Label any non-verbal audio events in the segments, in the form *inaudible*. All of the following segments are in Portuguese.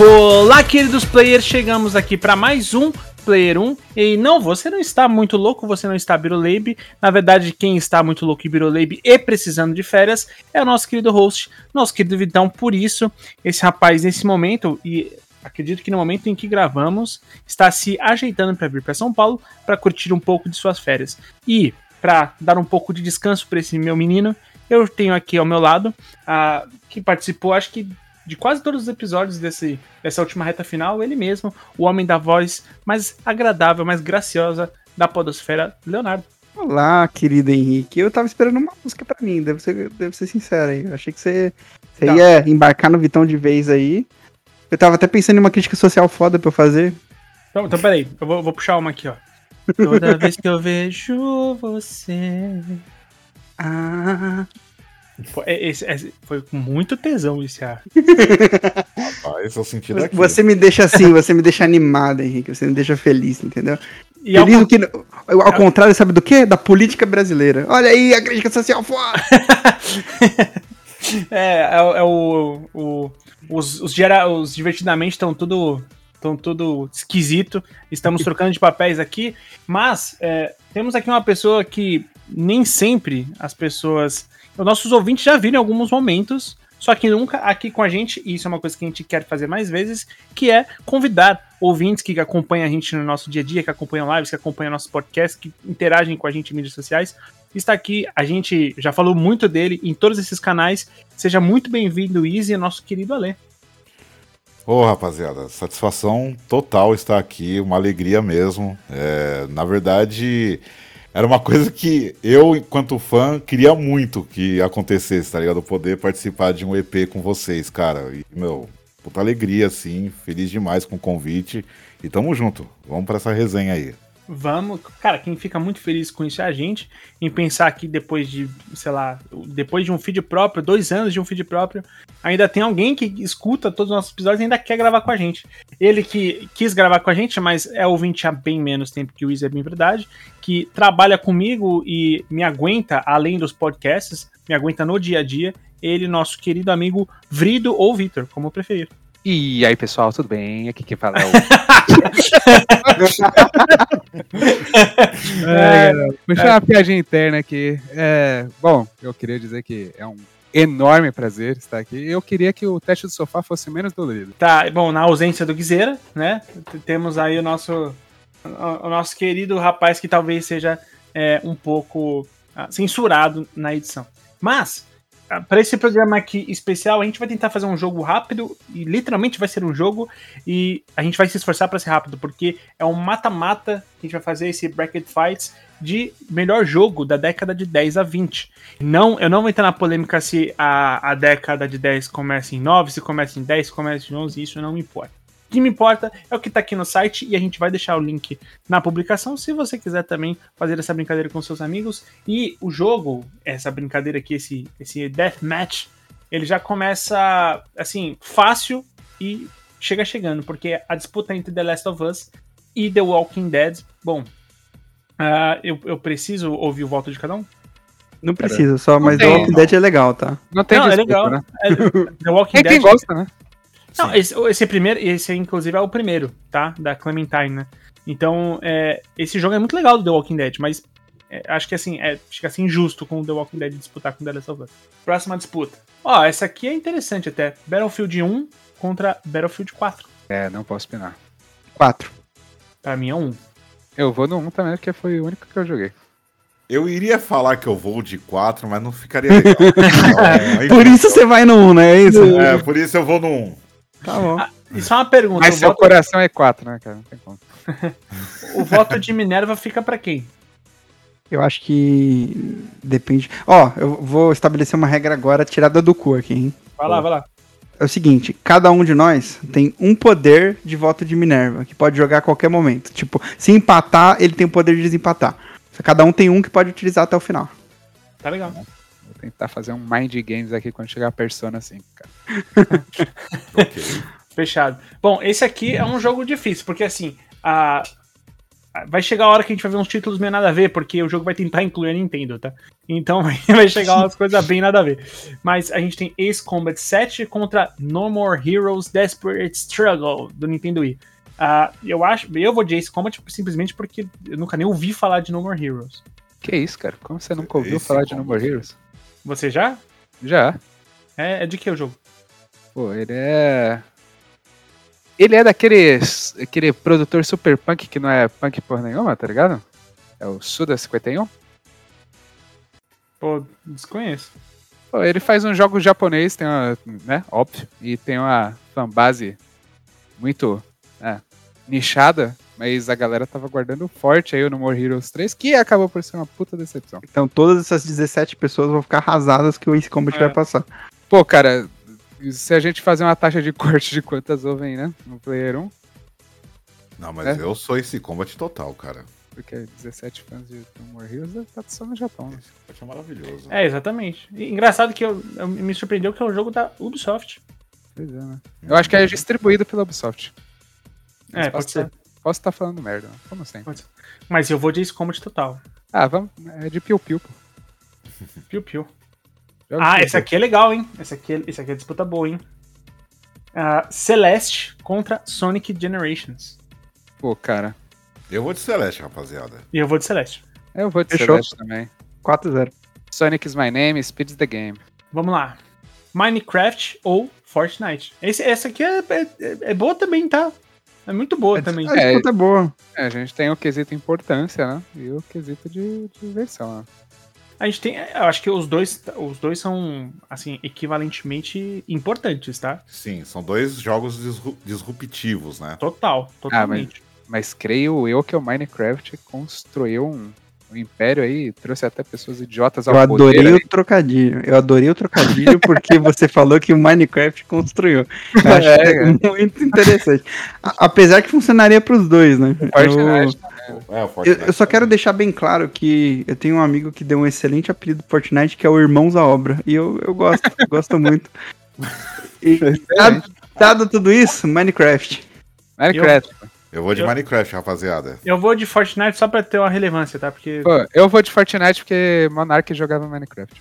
Olá, queridos players, chegamos aqui para mais um Player 1. E não, você não está muito louco, você não está Biroleibe. Na verdade, quem está muito louco e Biroleibe e precisando de férias é o nosso querido host, nosso querido Vitão. Por isso, esse rapaz, nesse momento, e acredito que no momento em que gravamos, está se ajeitando para vir para São Paulo para curtir um pouco de suas férias. E para dar um pouco de descanso para esse meu menino, eu tenho aqui ao meu lado, a, que participou, acho que de quase todos os episódios desse, dessa última reta final, ele mesmo, o homem da voz mais agradável, mais graciosa da podosfera, Leonardo. Olá, querido Henrique. Eu tava esperando uma música para mim, deve ser, deve ser sincero aí. Eu achei que você, você tá. ia embarcar no Vitão de vez aí. Eu tava até pensando em uma crítica social foda pra eu fazer. Então, então peraí, eu vou, vou puxar uma aqui, ó. Toda vez que eu vejo você. Ah, foi, é, esse, esse, foi com muito tesão esse ar. *laughs* Rapaz, eu senti daqui. Você me deixa assim, você me deixa animado, Henrique. Você me deixa feliz, entendeu? E feliz ao, que, ao contrário, sabe do quê? Da política brasileira. Olha aí, a crítica social fora! *laughs* é, é, é, o, o. os, os, gera, os divertidamente estão tudo estão tudo esquisito. Estamos trocando de papéis aqui, mas é, temos aqui uma pessoa que nem sempre as pessoas os nossos ouvintes já viram em alguns momentos, só que nunca aqui com a gente, e isso é uma coisa que a gente quer fazer mais vezes, que é convidar ouvintes que acompanham a gente no nosso dia a dia, que acompanham lives, que acompanham nosso podcast, que interagem com a gente em mídias sociais. Está aqui, a gente já falou muito dele em todos esses canais. Seja muito bem-vindo, Easy, nosso querido Alê. Ô, oh, rapaziada, satisfação total estar aqui, uma alegria mesmo. É, na verdade, era uma coisa que eu, enquanto fã, queria muito que acontecesse, tá ligado? Poder participar de um EP com vocês, cara. E, meu, puta alegria, assim, feliz demais com o convite. E tamo junto. Vamos para essa resenha aí. Vamos, cara, quem fica muito feliz com isso é a gente, em pensar que depois de, sei lá, depois de um feed próprio, dois anos de um feed próprio, ainda tem alguém que escuta todos os nossos episódios e ainda quer gravar com a gente. Ele que quis gravar com a gente, mas é ouvinte há bem menos tempo que o Izzy, é bem verdade, que trabalha comigo e me aguenta, além dos podcasts, me aguenta no dia a dia, ele, nosso querido amigo Vrido ou Vitor, como preferir. E aí, pessoal, tudo bem? Aqui quem fala é o. *laughs* é, deixa é. uma piadinha interna aqui. É, bom, eu queria dizer que é um enorme prazer estar aqui. Eu queria que o teste do sofá fosse menos dolorido. Tá, bom, na ausência do Guizeira, né? Temos aí o nosso, o nosso querido rapaz que talvez seja é, um pouco ah, censurado na edição. Mas, para esse programa aqui especial, a gente vai tentar fazer um jogo rápido e literalmente vai ser um jogo e a gente vai se esforçar para ser rápido, porque é um mata-mata que a gente vai fazer esse bracket fights de melhor jogo da década de 10 a 20. Não, eu não vou entrar na polêmica se a, a década de 10 começa em 9, se começa em 10, se começa em 11, isso não me importa. O que me importa é o que está aqui no site e a gente vai deixar o link na publicação se você quiser também fazer essa brincadeira com seus amigos. E o jogo, essa brincadeira aqui, esse, esse Deathmatch, ele já começa assim, fácil e chega chegando, porque a disputa entre The Last of Us e The Walking Dead, bom, uh, eu, eu preciso ouvir o voto de cada um? Não precisa, só, mas The Walking Dead é legal, tá? Não tem não, é disputa, é legal. Né? É, The Walking *laughs* é Dead. quem gosta, né? Não, esse, esse primeiro, esse inclusive é o primeiro, tá? Da Clementine, né? Então, é, esse jogo é muito legal do The Walking Dead, mas é, acho que assim, é, fica assim injusto com o The Walking Dead disputar com The Last of Us. Próxima disputa. Ó, essa aqui é interessante até. Battlefield 1 contra Battlefield 4. É, não posso opinar. 4. Pra mim é 1. Eu vou no 1 também, porque foi o único que eu joguei. Eu iria falar que eu vou de 4, mas não ficaria legal. *laughs* não, por isso você vai no 1, né? É isso? É, por isso eu vou no 1. Tá bom. Ah, e só uma pergunta. Mas seu voto... coração é 4, né, cara? Não tem como. *laughs* o voto de Minerva fica para quem? Eu acho que depende. Ó, eu vou estabelecer uma regra agora tirada do cu aqui, hein? Vai lá, vai lá. É o seguinte, cada um de nós tem um poder de voto de Minerva, que pode jogar a qualquer momento. Tipo, se empatar, ele tem o poder de desempatar. Cada um tem um que pode utilizar até o final. Tá legal tentar fazer um mind games aqui quando chegar a Persona 5, cara. *laughs* ok. Fechado. Bom, esse aqui é um jogo difícil, porque assim, a, vai chegar a hora que a gente vai ver uns títulos meio nada a ver, porque o jogo vai tentar incluir a Nintendo, tá? Então *laughs* vai chegar umas *laughs* coisas bem nada a ver. Mas a gente tem Ace Combat 7 contra No More Heroes Desperate Struggle do Nintendo Wii. Uh, eu acho, eu vou de Ace Combat simplesmente porque eu nunca nem ouvi falar de No More Heroes. Que isso, cara? Como você nunca ouviu Ace falar Combat. de No More Heroes? Você já? Já. É, é de que o jogo? Pô, ele é ele é daquele aquele produtor super punk que não é punk por nenhuma, tá ligado? É o Suda 51? Pô, desconheço. Pô, ele faz um jogo japonês, tem uma, né, óbvio, e tem uma fanbase muito né, nichada, mas a galera tava guardando forte aí o No More Heroes 3, que acabou por ser uma puta decepção. Então todas essas 17 pessoas vão ficar arrasadas que o Ace Combat é. vai passar. Pô, cara, se a gente fazer uma taxa de corte de quantas ouvem, né? No Player 1. Não, mas é? eu sou esse combat total, cara. Porque 17 fãs de More Heroes deve estar só no Japão. Né? Esse combat é maravilhoso. É, exatamente. E, engraçado que eu, eu, me surpreendeu que é um jogo da Ubisoft. Pois é, né? Eu acho que é distribuído pela Ubisoft. Mas é, pode ser. Posso estar falando merda, como assim? Mas eu vou de Ace Combat total. Ah, vamos. É de Piu Piu, pô. Piu Piu. Ah, esse aqui é legal, hein? Esse aqui, esse aqui é disputa boa, hein? Uh, Celeste contra Sonic Generations. Pô, cara. Eu vou de Celeste, rapaziada. E eu vou de Celeste. Eu vou de Fechou. Celeste também. 4-0. Sonic is my name, speeds the game. Vamos lá. Minecraft ou Fortnite. Esse, essa aqui é, é, é boa também, tá? É muito boa é, também. A disputa é, é boa. É, a gente tem o quesito importância, né? E o quesito de, de diversão, né? A gente tem. Eu acho que os dois, os dois são, assim, equivalentemente importantes, tá? Sim, são dois jogos disruptivos, né? Total, totalmente. Ah, mas, mas creio eu que o Minecraft construiu um, o Império aí trouxe até pessoas idiotas ao Eu adorei poder, o aí. trocadilho. Eu adorei o trocadilho *laughs* porque você falou que o Minecraft construiu. Eu acho é, é muito interessante. apesar que funcionaria para os dois, né? Fortnite, eu, é, eu, eu, só quero deixar bem claro que eu tenho um amigo que deu um excelente apelido pro Fortnite, que é o Irmãos à Obra. E eu, eu gosto, gosto *laughs* muito. E, dado, dado tudo isso, Minecraft. Minecraft. Eu, eu vou de eu, Minecraft, rapaziada. Eu vou de Fortnite só pra ter uma relevância, tá? Porque. Pô, eu vou de Fortnite porque Monark jogava Minecraft.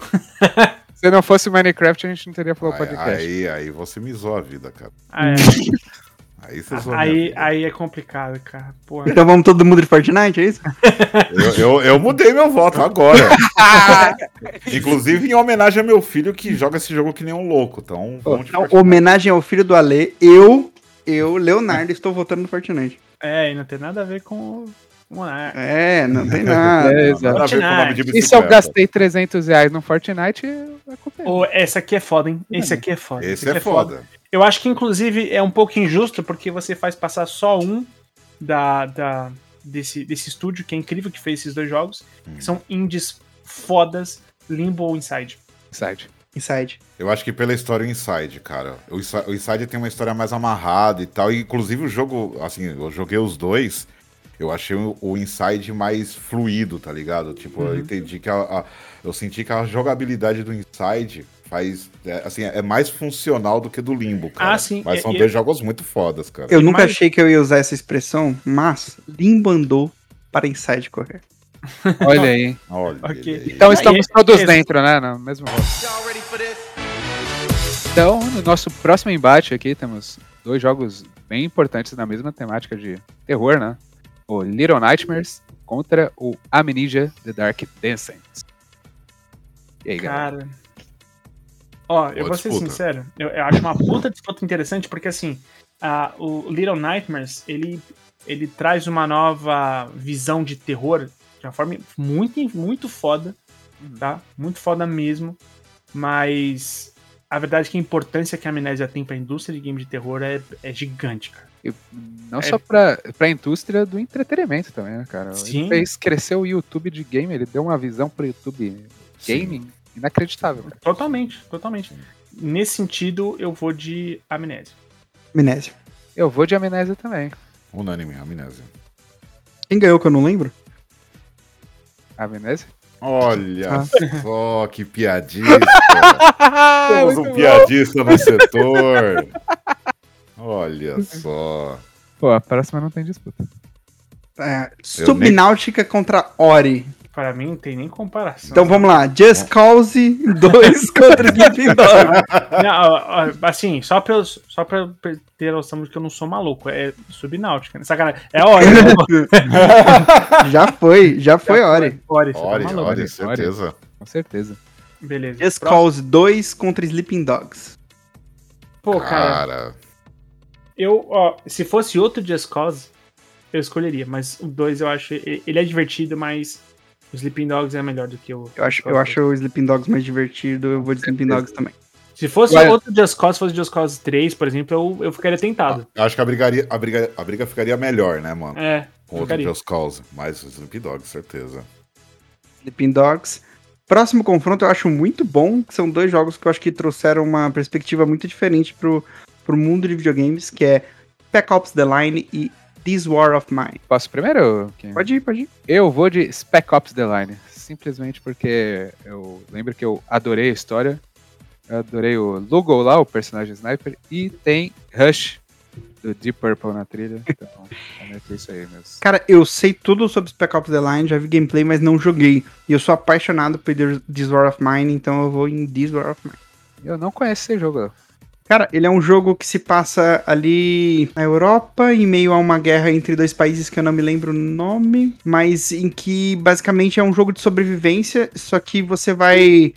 *laughs* Se não fosse Minecraft, a gente não teria falado podcast. Aí, aí você me zoou a vida, cara. Ah, é. *laughs* Aí você zoou aí, aí é complicado, cara. Porra. Então vamos todo mundo de Fortnite, é isso? *laughs* eu, eu, eu mudei meu voto agora. *laughs* *laughs* Inclusive em homenagem a meu filho que joga esse jogo que nem um louco. Então, vamos então homenagem ao filho do Ale, eu eu, Leonardo, estou votando no Fortnite. É, e não tem nada a ver com. É, não tem nada. É, nada a ver com o nome de E se eu gastei 300 reais no Fortnite, é culpa oh, Esse aqui é foda, hein? Esse aqui é foda. Esse, Esse é, é foda. foda. Eu acho que, inclusive, é um pouco injusto, porque você faz passar só um da, da, desse, desse estúdio, que é incrível, que fez esses dois jogos, hum. que são indies fodas, Limbo ou Inside. Inside. Inside. Eu acho que pela história Inside, cara. O Inside tem uma história mais amarrada e tal. E, inclusive o jogo, assim, eu joguei os dois. Eu achei o Inside mais fluido, tá ligado? Tipo, uhum. eu entendi que a, a, eu senti que a jogabilidade do Inside faz. É, assim, é mais funcional do que do Limbo, cara. Ah, sim. Mas são dois jogos muito fodas, cara. Eu nunca achei que eu ia usar essa expressão, mas Limbo andou para Inside correr. *laughs* Olha aí. Olha okay. Então estamos todos dentro, né? No mesmo Então, no nosso próximo embate aqui, temos dois jogos bem importantes na mesma temática de terror, né? O Little Nightmares contra o Amnesia The Dark Descent. E aí, galera? Ó, eu vou disputa. ser sincero, eu, eu, acho uma puta disputa interessante, porque assim, uh, o Little Nightmares, ele, ele traz uma nova visão de terror de uma forma muito, muito foda, uhum. tá? Muito foda mesmo. Mas a verdade é que a importância que a Amnésia tem pra indústria de game de terror é, é gigante, cara. E não é... só pra, pra indústria do entretenimento também, né, cara? Sim. Ele fez crescer o YouTube de game, ele deu uma visão pro YouTube gaming Sim. Inacreditável. Cara. Totalmente, totalmente. Nesse sentido, eu vou de Amnésia. Amnésia. Eu vou de Amnésia também. Unânime, Amnésia. Quem ganhou que eu não lembro? A Venezia? Olha ah. só que piadista. *laughs* Temos um piadista no setor. Olha só. Pô, a próxima não tem disputa. É, Subnáutica nem... contra Ori. Para mim não tem nem comparação. Então vamos lá. Just Cause *laughs* 2 *laughs* contra Sleeping Dogs. assim, só pra, eu, só pra ter a noção de que eu não sou maluco. É subnáutica, né? Sacanagem. É *laughs* Ori. Né? já foi, já foi já Ori. Ori, Ori, tá Ori, certeza. Ori. Com certeza. Beleza. Just Cause 2 contra Sleeping Dogs. Pô, cara. cara. Eu, ó, se fosse outro Just Cause, eu escolheria, mas o 2 eu acho. Ele é divertido, mas o Sleeping Dogs é melhor do que o. Eu acho, eu acho o Sleeping Dogs mais divertido, eu vou de Sleeping Dogs também. Se fosse Ué. outro Just Cause, se fosse Just Cause 3, por exemplo, eu, eu ficaria tentado. Ah, acho que a, brigaria, a, briga, a briga ficaria melhor, né, mano? É. Com outro Just Cause. Mas o Sleeping Dogs, certeza. Sleeping Dogs. Próximo confronto eu acho muito bom, que são dois jogos que eu acho que trouxeram uma perspectiva muito diferente pro, pro mundo de videogames, que é Spec Ops The Line e This War of Mine. Posso primeiro? Pode ir, pode ir. Eu vou de Spec Ops The Line, simplesmente porque eu lembro que eu adorei a história, eu adorei o logo lá, o personagem sniper, e tem Rush do Deep Purple na trilha. Então, *laughs* é isso aí mesmo. Cara, eu sei tudo sobre Spec Ops The Line, já vi gameplay, mas não joguei. E eu sou apaixonado por This War of Mine, então eu vou em This War of Mine. Eu não conheço esse jogo. Cara, ele é um jogo que se passa ali na Europa, em meio a uma guerra entre dois países que eu não me lembro o nome, mas em que basicamente é um jogo de sobrevivência, só que você vai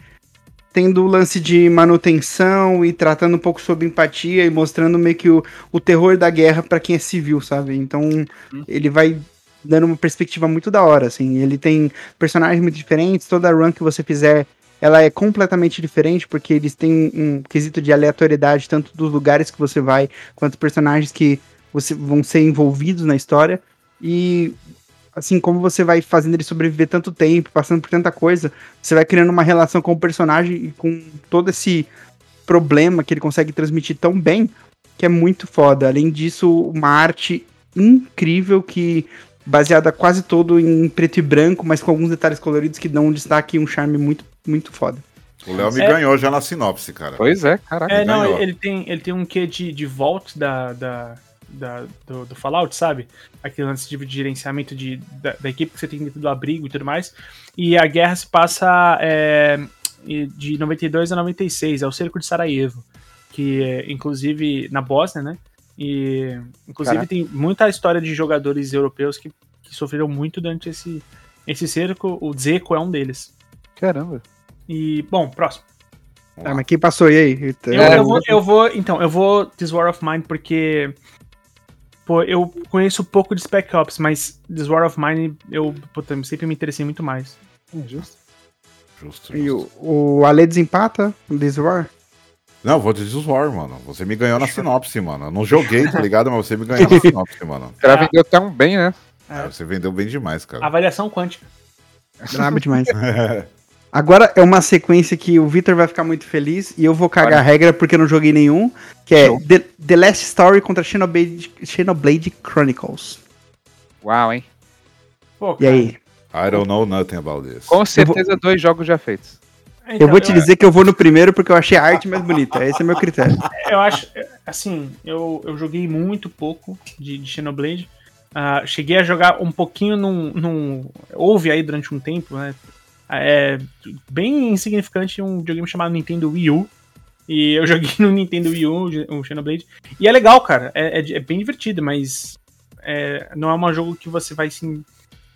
tendo o lance de manutenção e tratando um pouco sobre empatia e mostrando meio que o, o terror da guerra para quem é civil, sabe? Então, hum. ele vai dando uma perspectiva muito da hora, assim. Ele tem personagens muito diferentes, toda run que você fizer ela é completamente diferente, porque eles têm um quesito de aleatoriedade, tanto dos lugares que você vai, quanto personagens que você, vão ser envolvidos na história. E assim, como você vai fazendo ele sobreviver tanto tempo, passando por tanta coisa, você vai criando uma relação com o personagem e com todo esse problema que ele consegue transmitir tão bem, que é muito foda. Além disso, uma arte incrível que baseada quase todo em preto e branco, mas com alguns detalhes coloridos que dão um destaque e um charme muito, muito foda. O Léo me é... ganhou já na sinopse, cara. Pois é, caraca. É, não, ele tem, ele tem um quê de, de vault da, da, da do, do, Fallout, sabe? Aquele lance de gerenciamento de, da, da, equipe que você tem dentro do abrigo e tudo mais. E a guerra se passa é, de 92 a 96, é o cerco de Sarajevo. Que, é, inclusive, na Bósnia, né? E, inclusive, Caraca. tem muita história de jogadores europeus que, que sofreram muito durante esse, esse cerco. O Zeco é um deles. Caramba. E, bom, próximo. Ah, mas quem passou e aí? Eu, eu, vou, eu vou, então, eu vou This War of Mine porque pô, eu conheço pouco de Spec Ops, mas This War of Mine eu puta, sempre me interessei muito mais. É justo. Justo, justo. E o, o Ale desempata This War? Não, vou dizer War, mano. Você me ganhou na sinopse, mano. Eu não joguei, tá ligado? Mas você me ganhou na *laughs* sinopse, mano. O cara vendeu tão bem, né? É. Você vendeu bem demais, cara. Avaliação quântica. Brabo demais. *laughs* Agora é uma sequência que o Victor vai ficar muito feliz e eu vou cagar a regra porque eu não joguei nenhum, que é The, The, Last Story contra Xenoblade, Xenoblade Chronicles. Uau, hein? Pô, e aí? I don't know nothing about this. Com certeza vou... dois jogos já feitos. Então, eu vou te eu... dizer que eu vou no primeiro porque eu achei a arte mais bonita. Esse é meu critério. *laughs* Eu acho, assim, eu, eu joguei muito pouco de, de Xenoblade. Uh, cheguei a jogar um pouquinho num, num. Houve aí durante um tempo, né? É bem insignificante um videogame chamado Nintendo Wii U. E eu *laughs* joguei no Nintendo Wii U, o Xenoblade. E é legal, cara. É, é, é bem divertido, mas é, não é um jogo que você vai se,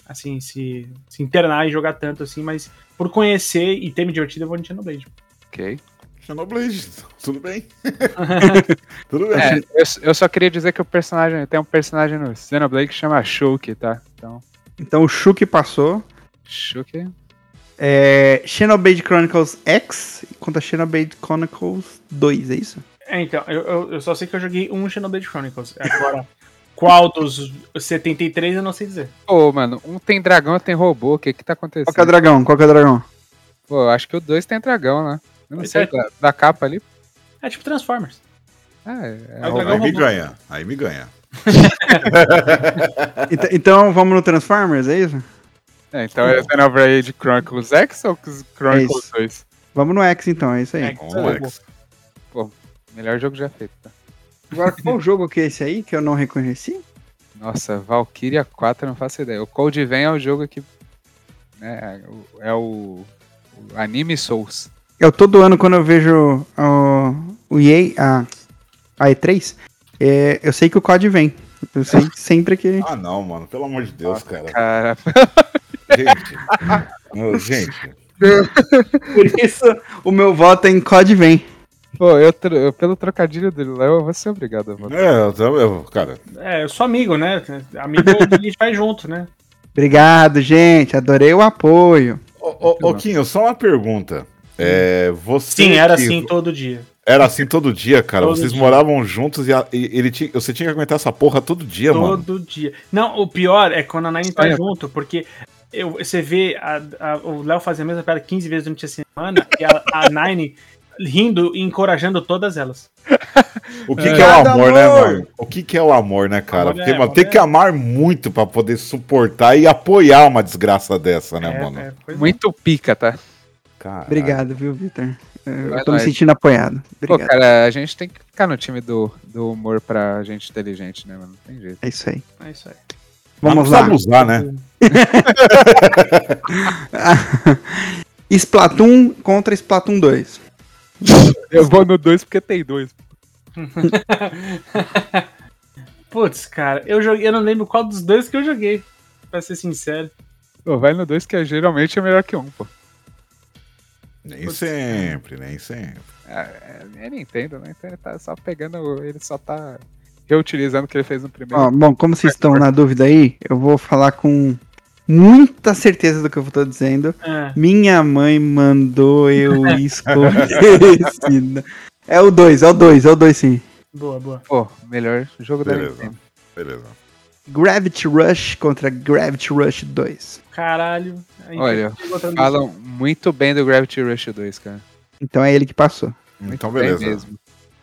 assim, se, se internar e jogar tanto assim, mas por conhecer e ter me divertido, eu vou no Xenoblade. Ok. Xenoblade, *laughs* tudo bem. *laughs* tudo bem. É, eu, eu, só queria dizer que o personagem tem um personagem no Xenoblade que chama Shulk, tá? Então, então o Shulk passou. Shulk. É, Xenoblade Chronicles X contra Xenoblade Chronicles 2, é isso? É, então, eu, eu só sei que eu joguei um Xenoblade Chronicles. Agora, *laughs* qual dos 73 eu não sei dizer. Ô, mano, um tem dragão, outro tem robô, o que que tá acontecendo? Qual que é o dragão? Qual que é o dragão? Pô, acho que o 2 tem dragão, né? Eu não sei, é, da, da, capa ali. É tipo Transformers. É, é, é aí me ganha, aí me ganha. *laughs* então, então vamos no Transformers, é isso? É, então é Xenoblade Chronicles X ou Chronicles é 2? Vamos no X então, é isso aí. Vamos no X. Pô, melhor jogo já feito, tá? Agora, qual *laughs* jogo que é esse aí que eu não reconheci? Nossa, Valkyria 4 não faço ideia. O Code Vein é o jogo que. Né, é o, o Anime Souls. Eu todo ano, quando eu vejo o, o EA, a, a E3, é, eu sei que o COD vem. Eu sei *laughs* sempre que. Ah, não, mano. Pelo amor de Deus, cara. cara. *laughs* Gente. gente. Por isso, o meu voto é em COD vem. Pô, eu, eu, pelo trocadilho dele lá, eu vou ser obrigado a votar. É, eu, eu, cara. É, eu sou amigo, né? Amigo a gente vai junto, né? Obrigado, gente. Adorei o apoio. Ô, ô, ô Quinho, só uma pergunta. É, você Sim, era que... assim todo dia. Era assim todo dia, cara. Todo Vocês dia. moravam juntos e, e ele tinha, você tinha que aguentar essa porra todo dia, todo mano. Todo dia. Não, o pior é quando a Nine tá junto, porque eu, você vê a, a, o Léo fazer a mesma piada 15 vezes durante a semana *laughs* e a, a Nine rindo e encorajando todas elas. *laughs* O que, é. que é o amor, amor, né, mano? O que, que é o amor, né, cara? Amor Porque, é, mano, tem é... que amar muito para poder suportar e apoiar uma desgraça dessa, né, é, mano? É, muito pica, tá? Caralho. Obrigado, viu, Vitor? Eu tô me sentindo apoiado. Obrigado. Pô, cara, a gente tem que ficar no time do, do humor pra gente inteligente, né, mano? Tem jeito. É isso aí. É isso aí. Vamos lá. Vamos usar, né? *laughs* Splatoon contra Splatoon 2. Eu vou no 2 porque tem dois. *laughs* Putz, cara, eu joguei, eu não lembro qual dos dois que eu joguei, pra ser sincero. Pô, vai no 2 que é, geralmente é melhor que um, pô. Nem Putz, sempre, nem sempre. É, é, é Nintendo, né? Então ele tá só pegando, ele só tá reutilizando o que ele fez no primeiro. Ó, bom, como vocês estão na dúvida aí, eu vou falar com muita certeza do que eu tô dizendo. É. Minha mãe mandou eu *laughs* escolher esse. É o 2, é o 2, é o 2 sim. Boa, boa. Pô, melhor jogo Beleza. da Nintendo. Beleza. Gravity Rush contra Gravity Rush 2. Caralho. Olha, falam muito bem do Gravity Rush 2, cara. Então é ele que passou. Então, beleza.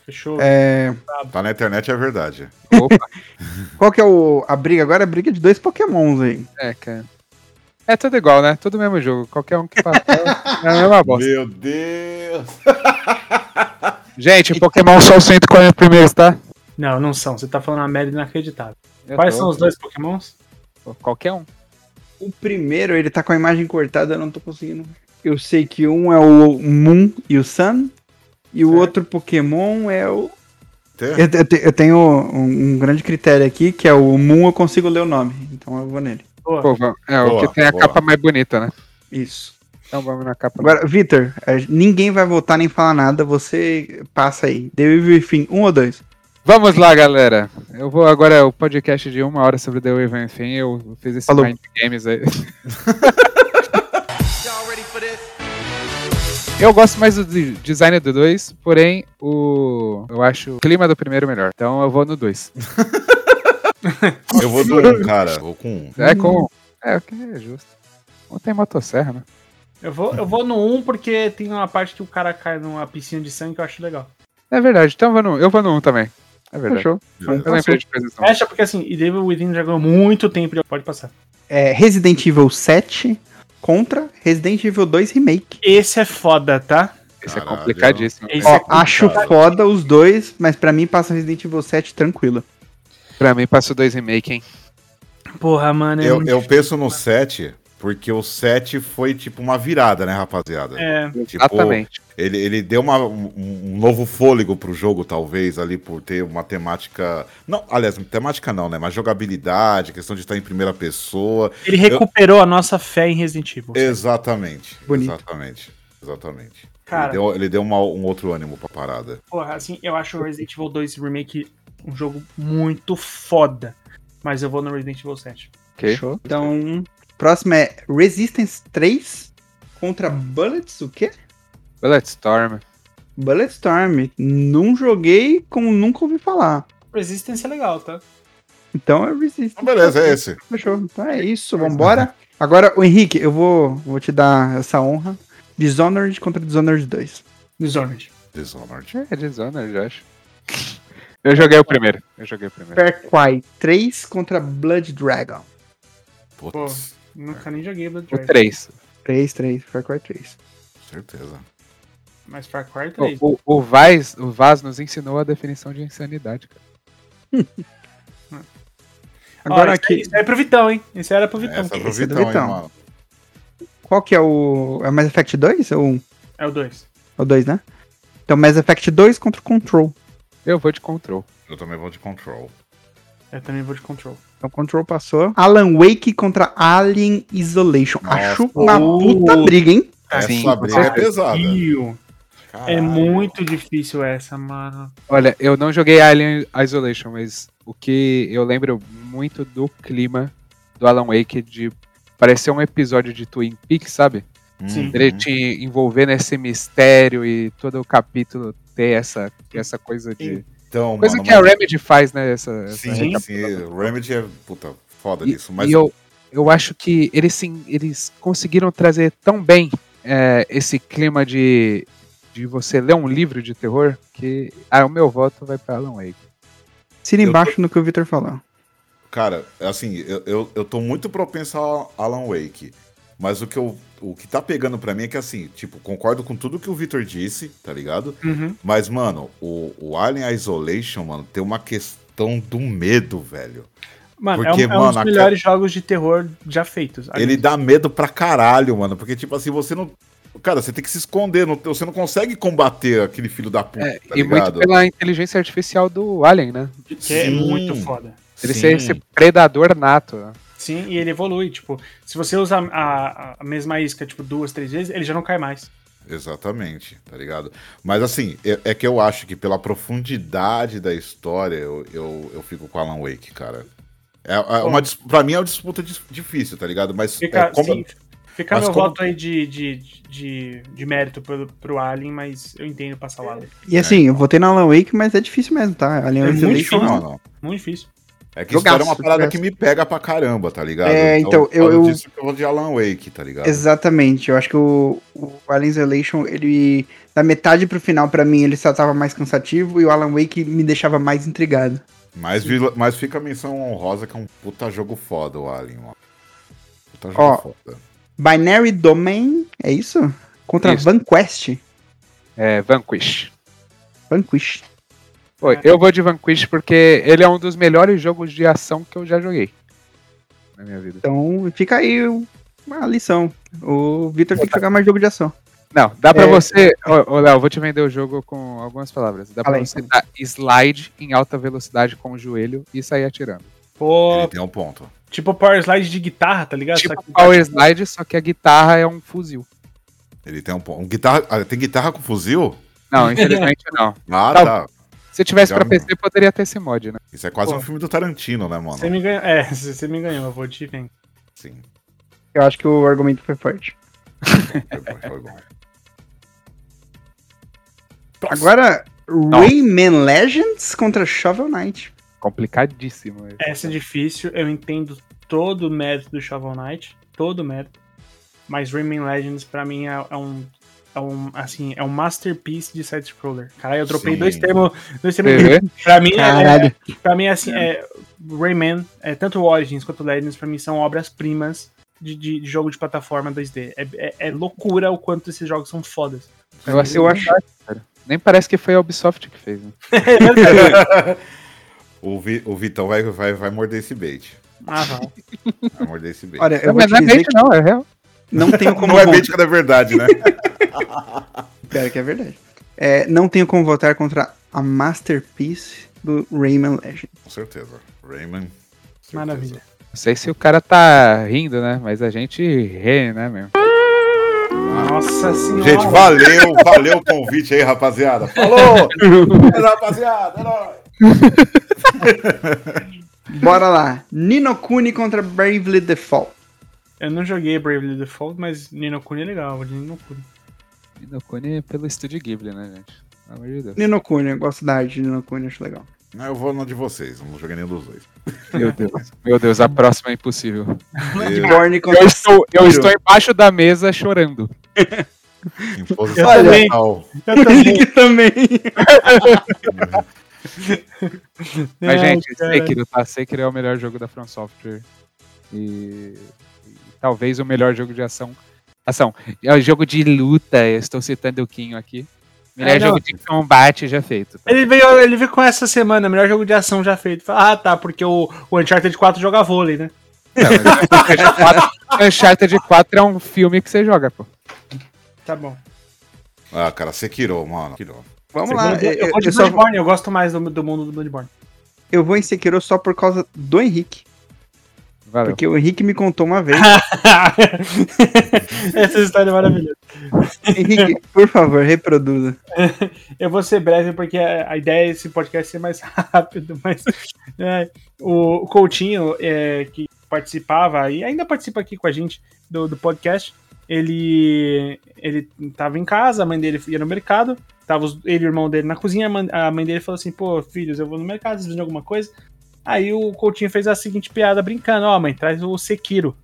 Fechou. É... Tá na internet, é verdade. Opa. *laughs* Qual que é o, a briga agora? É a briga de dois pokémons aí. É, cara. É tudo igual, né? Tudo mesmo jogo. Qualquer um que passa é a mesma bosta. Meu Deus! *laughs* Gente, Pokémon são os 140 primeiros, tá? Não, não são. Você tá falando uma merda inacreditável. Eu Quais tô... são os dois Pokémons? Qualquer um. O primeiro, ele tá com a imagem cortada, eu não tô conseguindo. Eu sei que um é o Moon e o Sun. E o outro Pokémon é o. Eu, eu, eu, tenho um, um, grande critério aqui, que é o Moon, eu consigo ler o nome. Então eu vou nele. Boa. Pô, é boa, o que tem a boa. capa mais bonita, né? Isso. Então vamos na capa. Agora, Vitor, é, ninguém vai votar nem falar nada. Você passa aí. The Evil Within, um ou dois? Vamos lá, galera. Eu vou agora o podcast de uma hora sobre The Evil Within. Eu fiz esse Falou. Mind Games aí. *laughs* Eu gosto mais do design do 2, porém, o. Eu acho o clima do primeiro melhor. Então eu vou no 2. *laughs* eu vou no 1, um, cara. Vou com 1. Um. É com 1. Um. É, o que é justo. Não tem motosserra, né? Eu vou, eu vou no 1 um porque tem uma parte que o cara cai numa piscina de sangue que eu acho legal. É verdade, então eu vou no, eu vou no 1 um também. É verdade. Fechou. Eu lembrei de coisas. Fecha porque assim, e Devil Within já ganhou muito tempo, pode passar. É, Resident Evil 7 contra Resident Evil 2 Remake. Esse é foda, tá? Esse é complicadíssimo. Esse Ó, é acho foda os dois, mas para mim passa Resident Evil 7 tranquilo. Pra mim passa o 2 Remake, hein? Porra, mano. É eu, eu penso no 7 porque o 7 foi tipo uma virada, né, rapaziada? É, tipo, exatamente. Ele, ele deu uma, um, novo fôlego pro jogo, talvez, ali, por ter uma temática. Não, aliás, temática não, né? Mas jogabilidade, questão de estar em primeira pessoa. Ele recuperou Eu... a nossa fé em Resident Evil. Exatamente. Bonito. Exatamente. Exatamente. Cara, ele deu, ele deu uma, um outro ânimo pra parada. Porra, assim, eu acho o Resident Evil 2 Remake um jogo muito foda. Mas eu vou no Resident Evil 7. Ok. Show. Então, Próximo é Resistance 3 contra Bullets, o quê? Bulletstorm. Bulletstorm. Não joguei como nunca ouvi falar. Resistance é legal, tá? Então é Resistance. Então, beleza, é esse. Fechou. Então é isso, vambora. Agora, o Henrique, eu vou, vou te dar essa honra. Dishonored contra Dishonored 2. Dishonored. Dishonored. É, Dishonored, eu acho. Eu joguei o primeiro. Eu joguei o primeiro. Far Cry 3 contra Blood Dragon. Putz. Nunca nem joguei Blood Dragon. O 3. 3, 3, Far Cry 3. Certeza. Mas Far Cry 3. O, o, o, Vaz, o Vaz nos ensinou a definição de insanidade, cara. *laughs* Agora Ó, aqui. Isso é pro Vitão, hein? Isso era pro Vitão. Essa é pro Vitão, é Vitão. Hein, mano. Qual que é o. É o Mass Effect 2 ou 1? É o 2. É o 2, né? Então Mass Effect 2 contra o Control. Eu vou de Control. Eu também vou de Control. Eu também vou de Control. Então Control passou. Alan Wake contra Alien Isolation. Nossa, Acho uma puta briga, hein? Essa Sim, briga é pesada. É muito difícil essa, mano. Olha, eu não joguei Alien Isolation, mas o que eu lembro muito do clima do Alan Wake de parecer um episódio de Twin Peaks, sabe? Sim. Ele te envolver nesse mistério e todo o capítulo ter essa, essa coisa de. Então, coisa mano, que mas... a Remedy faz, né? Essa, sim, essa sim. O Remedy é puta foda e, nisso. Mas... E eu, eu acho que eles, sim, eles conseguiram trazer tão bem é, esse clima de, de você ler um livro de terror que ah, o meu voto vai para Alan Wake. Cira embaixo tô... no que o Victor falou. Cara, assim, eu, eu, eu tô muito propenso a Alan Wake. Mas o que, eu, o que tá pegando pra mim é que, assim, tipo, concordo com tudo que o Victor disse, tá ligado? Uhum. Mas, mano, o, o Alien Isolation, mano, tem uma questão do medo, velho. Mano, porque, é, um, é um dos melhores jogos de terror já feitos. Ele dá medo pra caralho, mano. Porque, tipo assim, você não. Cara, você tem que se esconder, não, você não consegue combater aquele filho da puta. É, tá e ligado? muito pela inteligência artificial do Alien, né? Que é muito foda. Ele ser esse predador nato. Né? Sim, e ele evolui. Tipo, se você usa a, a mesma isca, tipo, duas, três vezes, ele já não cai mais. Exatamente, tá ligado? Mas assim, é, é, que eu acho que pela profundidade da história, eu, eu, eu fico com Alan Wake, cara. É, é uma, pra mim é uma disputa difícil, tá ligado? Mas fica, é como... Sim, fica mas meu como... voto aí de, de, de, de mérito pro, pro Alien, mas eu entendo passar o Alien. E assim, eu votei no Alan Wake, mas é difícil mesmo, tá? Alien é muito difícil, não, não. Muito difícil. É que Jogaço, história é uma parada jogaço. que me pega pra caramba, tá ligado? É, então, então eu. eu disse que eu vou de Alan Wake, tá ligado? Exatamente. Eu acho que o, o Alien Isolation, ele. Da metade pro final, pra mim, ele só tava mais cansativo e o Alan Wake me deixava mais intrigado. Mas, mas fica a menção honrosa que é um puta jogo foda, o Alien, ó. Puta jogo ó, foda. Binary Domain, é isso? Contra isso. Vanquest. É, Vanquish. Vanquish. Oi, eu vou de Vanquish porque ele é um dos melhores jogos de ação que eu já joguei na minha vida. Então fica aí uma lição. O Victor tem que jogar mais jogo de ação. Não, dá pra é... você. Ô, ô Léo, vou te vender o jogo com algumas palavras. Dá pra você dar slide em alta velocidade com o joelho e sair atirando. Pô. Ele tem um ponto. Tipo power slide de guitarra, tá ligado? Tipo power slide, só que a guitarra é um fuzil. Ele tem um ponto. Um guitarra... Ah, tem guitarra com fuzil? Não, infelizmente não. Ah, tá. tá. Se tivesse pra PC, poderia ter esse mod, né? Isso é quase Pô. um filme do Tarantino, né, mano? Você me ganhou. É, *laughs* você me ganhou, eu vou te ver. Sim. Eu acho que o argumento foi forte. foi bom, foi bom. Agora, Rayman Legends contra Shovel Knight. Complicadíssimo. Esse. Essa é difícil, eu entendo todo o mérito do Shovel Knight, todo o mérito. Mas Rayman Legends, pra mim, é, é um é um, assim, é um masterpiece de side-scroller. Cara, eu tropei dois termos. Dois termos pra mim, é, é, pra mim, assim, é, Rayman, é, tanto o Origins quanto o Legends, pra mim, são obras-primas de, de, de, jogo de plataforma 2D. É, é, é, loucura o quanto esses jogos são fodas. Eu, assim, eu acho. Nem parece que foi a Ubisoft que fez. Né? *laughs* *laughs* o, Vi, o Vitão vai, vai, vai morder esse bait. Ah, vai. Vai morder esse bait. Olha, eu não, vou te não é bait, que... não, é real. Não tenho *laughs* como. não é bait que é verdade, né? *laughs* Pior que é verdade. É, não tenho como votar contra a masterpiece do Rayman Legend. Com certeza. Rayman. Certeza. Maravilha. Não sei se o cara tá rindo, né? Mas a gente ri, né, meu? Nossa senhora. Gente, valeu, valeu o convite aí, rapaziada. Falou! *laughs* rapaziada, é nóis. *laughs* Bora lá. Nino Kuni contra Bravely Default. Eu não joguei Bravely Default, mas Nino Kuni é legal, vou de Nino Kuni. Nino Kuni é pelo estúdio Ghibli, né, gente? Pelo amor de Deus. Nino Kuni, eu gosto da arte de Nino Kuni, acho legal. Não, eu vou no de vocês, não joguei nenhum dos dois. Meu Deus, meu Deus, a próxima é impossível. Bloodborne eu, estou, eu estou embaixo da mesa chorando. Imposição eu também. Eu também. também. *laughs* Mas, gente, Sekiro, tá? Sekiro é o melhor jogo da From Software. E, e talvez o melhor jogo de ação. Ação. É o jogo de luta, eu estou citando o Kinho aqui. Melhor é, jogo de combate já feito. Tá? Ele, veio, ele veio com essa semana, melhor jogo de ação já feito. Ah, tá, porque o, o Uncharted 4 joga vôlei, né? Não, Uncharted *laughs* 4 é um filme que você joga, pô. Tá bom. Ah, cara, Sekiro, mano. Sekiro. Vamos lá. Eu, eu, eu, de Bloodborne, eu gosto mais do, do mundo do Bloodborne. Eu vou em Sekiro só por causa do Henrique. Valeu. Porque o Henrique me contou uma vez. *laughs* Essa história é maravilhosa. Henrique, por favor, reproduza. *laughs* Eu vou ser breve porque a ideia é esse podcast ser mais *laughs* rápido, mas é, o Coutinho, é, que participava e ainda participa aqui com a gente do, do podcast, ele ele tava em casa, a mãe dele ia no mercado, tava ele e o irmão dele na cozinha, a mãe dele falou assim, pô, filhos, eu vou no mercado, vocês alguma coisa? Aí o Coutinho fez a seguinte piada brincando, ó, oh, mãe, traz o Sekiro,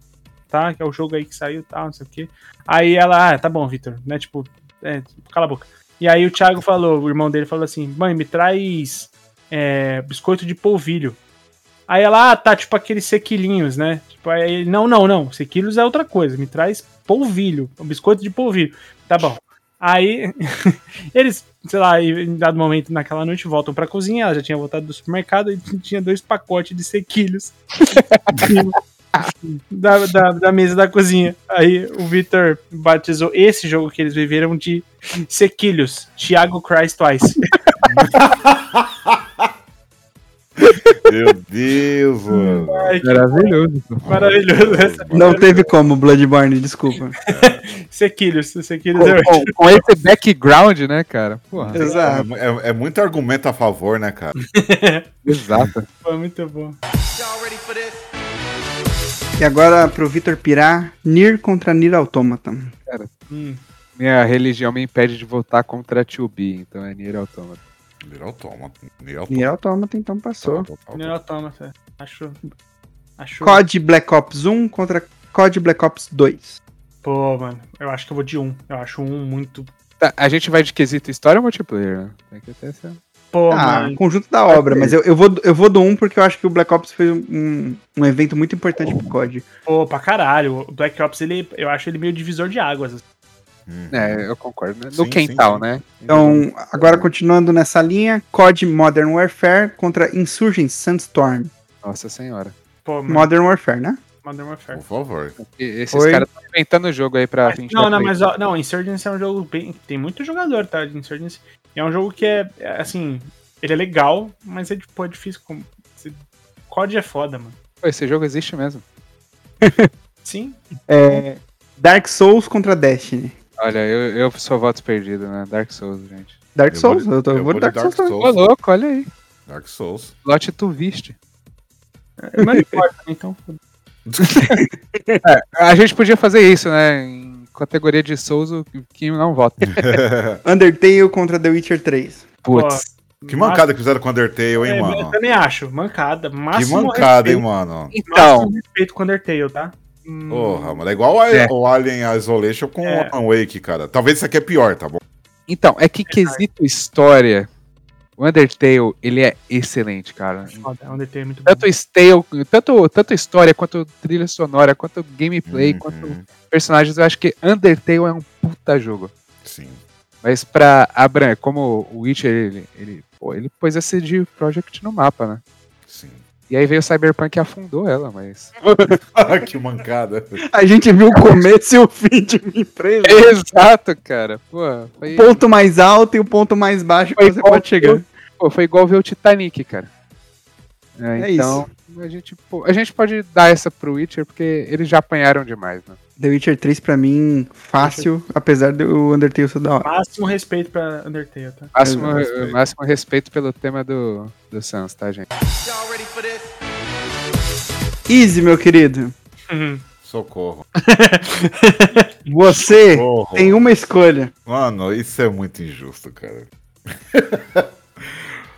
tá? Que é o jogo aí que saiu e tal, não sei o quê. Aí ela, ah, tá bom, Victor, né? Tipo, é, cala a boca. E aí o Thiago falou, o irmão dele falou assim, mãe, me traz é, biscoito de polvilho. Aí ela, ah, tá, tipo aqueles sequilinhos, né? Tipo, aí, não, não, não, sequilos é outra coisa, me traz polvilho, um biscoito de polvilho. Tá bom. Aí *laughs* eles, sei lá, em dado momento naquela noite voltam pra cozinha, ela já tinha voltado do supermercado e *laughs* tinha dois pacotes de sequilhos *laughs* da, da, da, mesa da cozinha. Aí o Victor batizou esse jogo que eles viveram de sequilhos, Thiago Christ Twice. Meu Deus, mano. Ai, Maravilhoso. Maravilhoso. Essa Não teve como, Bloodborne, desculpa. *laughs* Sequilhos, Sequilhos com, com, com, esse background, né, cara? Porra. Exato. É, é, é, muito argumento a favor, né, cara? *laughs* Exato. Foi muito bom. E agora pro Vitor pirar, Nir contra Nir Automata. Cara, hum. minha religião me impede de votar contra 2B, então é Nir Automata. Nier Automata. Nier Automata. então passou. Nier Automata, acho. acho... COD Black Ops 1 contra COD Black Ops 2. Pô, mano, eu acho que eu vou de 1. Eu acho um muito. Tá, a gente vai de quesito história ou multiplayer, né? Tem que ter essa. Pô, ah, mano. conjunto da obra, mas eu, eu, vou, eu vou do 1 porque eu acho que o Black Ops foi um, um evento muito importante pro COD. Pô, pra caralho. O Black Ops, ele, eu acho ele meio divisor de águas. Uhum. É, eu concordo. Né? No sim, quintal, sim, sim. né? Então, agora continuando nessa linha, COD Modern Warfare contra Insurgent Sandstorm. Nossa senhora. Pô, Modern Warfare, né? Modern Warfare. Por favor. esses caras estão inventando o jogo aí pra mas, Não, não, mas ó, não, Insurgence é um jogo bem. Tem muito jogador, tá? De Insurgence. É um jogo que é, é assim. Ele é legal, mas é, tipo, é difícil. Com... COD é foda, mano. Pô, esse jogo existe mesmo. Sim. É, Dark Souls contra Destiny. Olha, eu, eu sou voto perdido, né? Dark Souls, gente. Dark Souls? Eu, vou, eu, tô, eu vou, Dark, Dark Souls. Ô, louco, olha aí. Dark Souls. Lote tu viste. É, não importa, então. *laughs* é, a gente podia fazer isso, né? Em categoria de Souls, o que não vota. *laughs* Undertale contra The Witcher 3. Putz. Que mancada que fizeram com Undertale, hein, é, mano? Eu também acho. Mancada. Máximo que mancada, respeito. hein, mano? Então. Máximo respeito com Undertale, tá? Porra, mano, é igual é. o Alien Isolation com é. o Alan Wake, cara. Talvez isso aqui é pior, tá bom? Então, é que quesito história, o Undertale, ele é excelente, cara. Foda, Undertale é muito tanto bom. Tanto, tanto história, quanto trilha sonora, quanto gameplay, uhum. quanto personagens, eu acho que Undertale é um puta jogo. Sim. Mas pra Abram, como o Witcher, ele, ele, pô, ele pôs esse de Project no mapa, né? E aí veio o Cyberpunk e afundou ela, mas. *laughs* que mancada. A gente viu o começo e o fim de uma empresa. Exato, cara. Pô, foi... O ponto mais alto e o ponto mais baixo foi que você pode chegar. Pô, foi igual ver o Titanic, cara. É, é então, isso. A gente, pô, a gente pode dar essa pro Witcher porque eles já apanharam demais, né? The Witcher 3 pra mim, fácil, Witcher... apesar do Undertale ser da hora. Máximo respeito pra Undertale, tá? Máximo, respeito. máximo respeito pelo tema do, do Sans, tá, gente? Easy, meu querido. Uhum. Socorro. *laughs* Você Socorro. tem uma escolha. Mano, isso é muito injusto, cara. *laughs*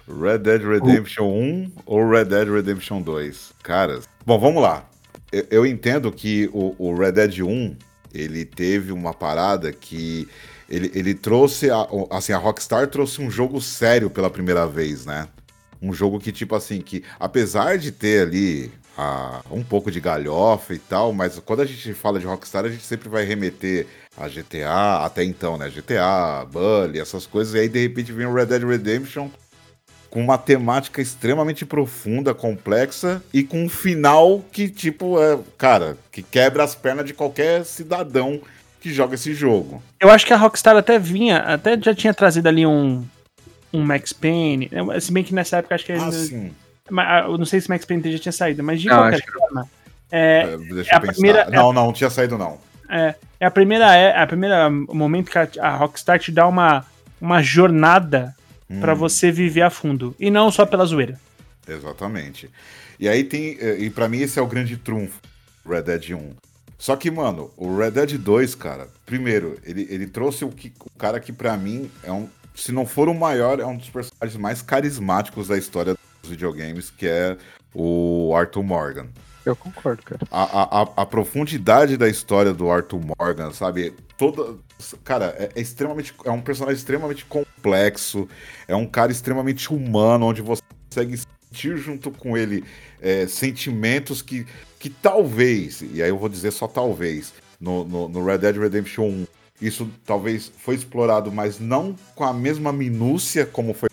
Red Dead Redemption uh. 1 ou Red Dead Redemption 2? Caras, bom, vamos lá eu, eu entendo que o, o, Red Dead 1 ele teve uma parada que ele, ele trouxe a, assim a Rockstar trouxe um jogo sério pela primeira vez, né? Um jogo que tipo assim que apesar de ter ali um pouco de galhofa e tal, mas quando a gente fala de Rockstar, a gente sempre vai remeter a GTA, até então, né? GTA, Bully, essas coisas, e aí de repente vem o Red Dead Redemption com uma temática extremamente profunda, complexa e com um final que, tipo, é, cara, que quebra as pernas de qualquer cidadão que joga esse jogo. Eu acho que a Rockstar até vinha, até já tinha trazido ali um, um Max Payne, se bem que nessa época acho que... Ah, sim ah, eu não sei se Max Payne já tinha saído, mas de não, qualquer forma. É, é, Deixa é a primeira, é não, não, não tinha saído, não. É, é a primeira, é a primeira momento que a, a Rockstar te dá uma, uma jornada hum. para você viver a fundo. E não só pela zoeira. Exatamente. E aí tem. Eh, e para mim esse é o grande trunfo, Red Dead 1. Só que, mano, o Red Dead 2, cara, primeiro, ele, ele trouxe o, que, o cara que para mim é um. Se não for o maior, é um dos personagens mais carismáticos da história videogames, que é o Arthur Morgan. Eu concordo, cara. A, a, a, profundidade da história do Arthur Morgan, sabe? Toda. Cara, é, é, extremamente. É um personagem extremamente complexo. É um cara extremamente humano, onde você consegue sentir junto com ele é, sentimentos que, que talvez, e aí eu vou dizer só talvez, no, no, no Red Dead Redemption 1, isso talvez foi explorado, mas não com a mesma minúcia como foi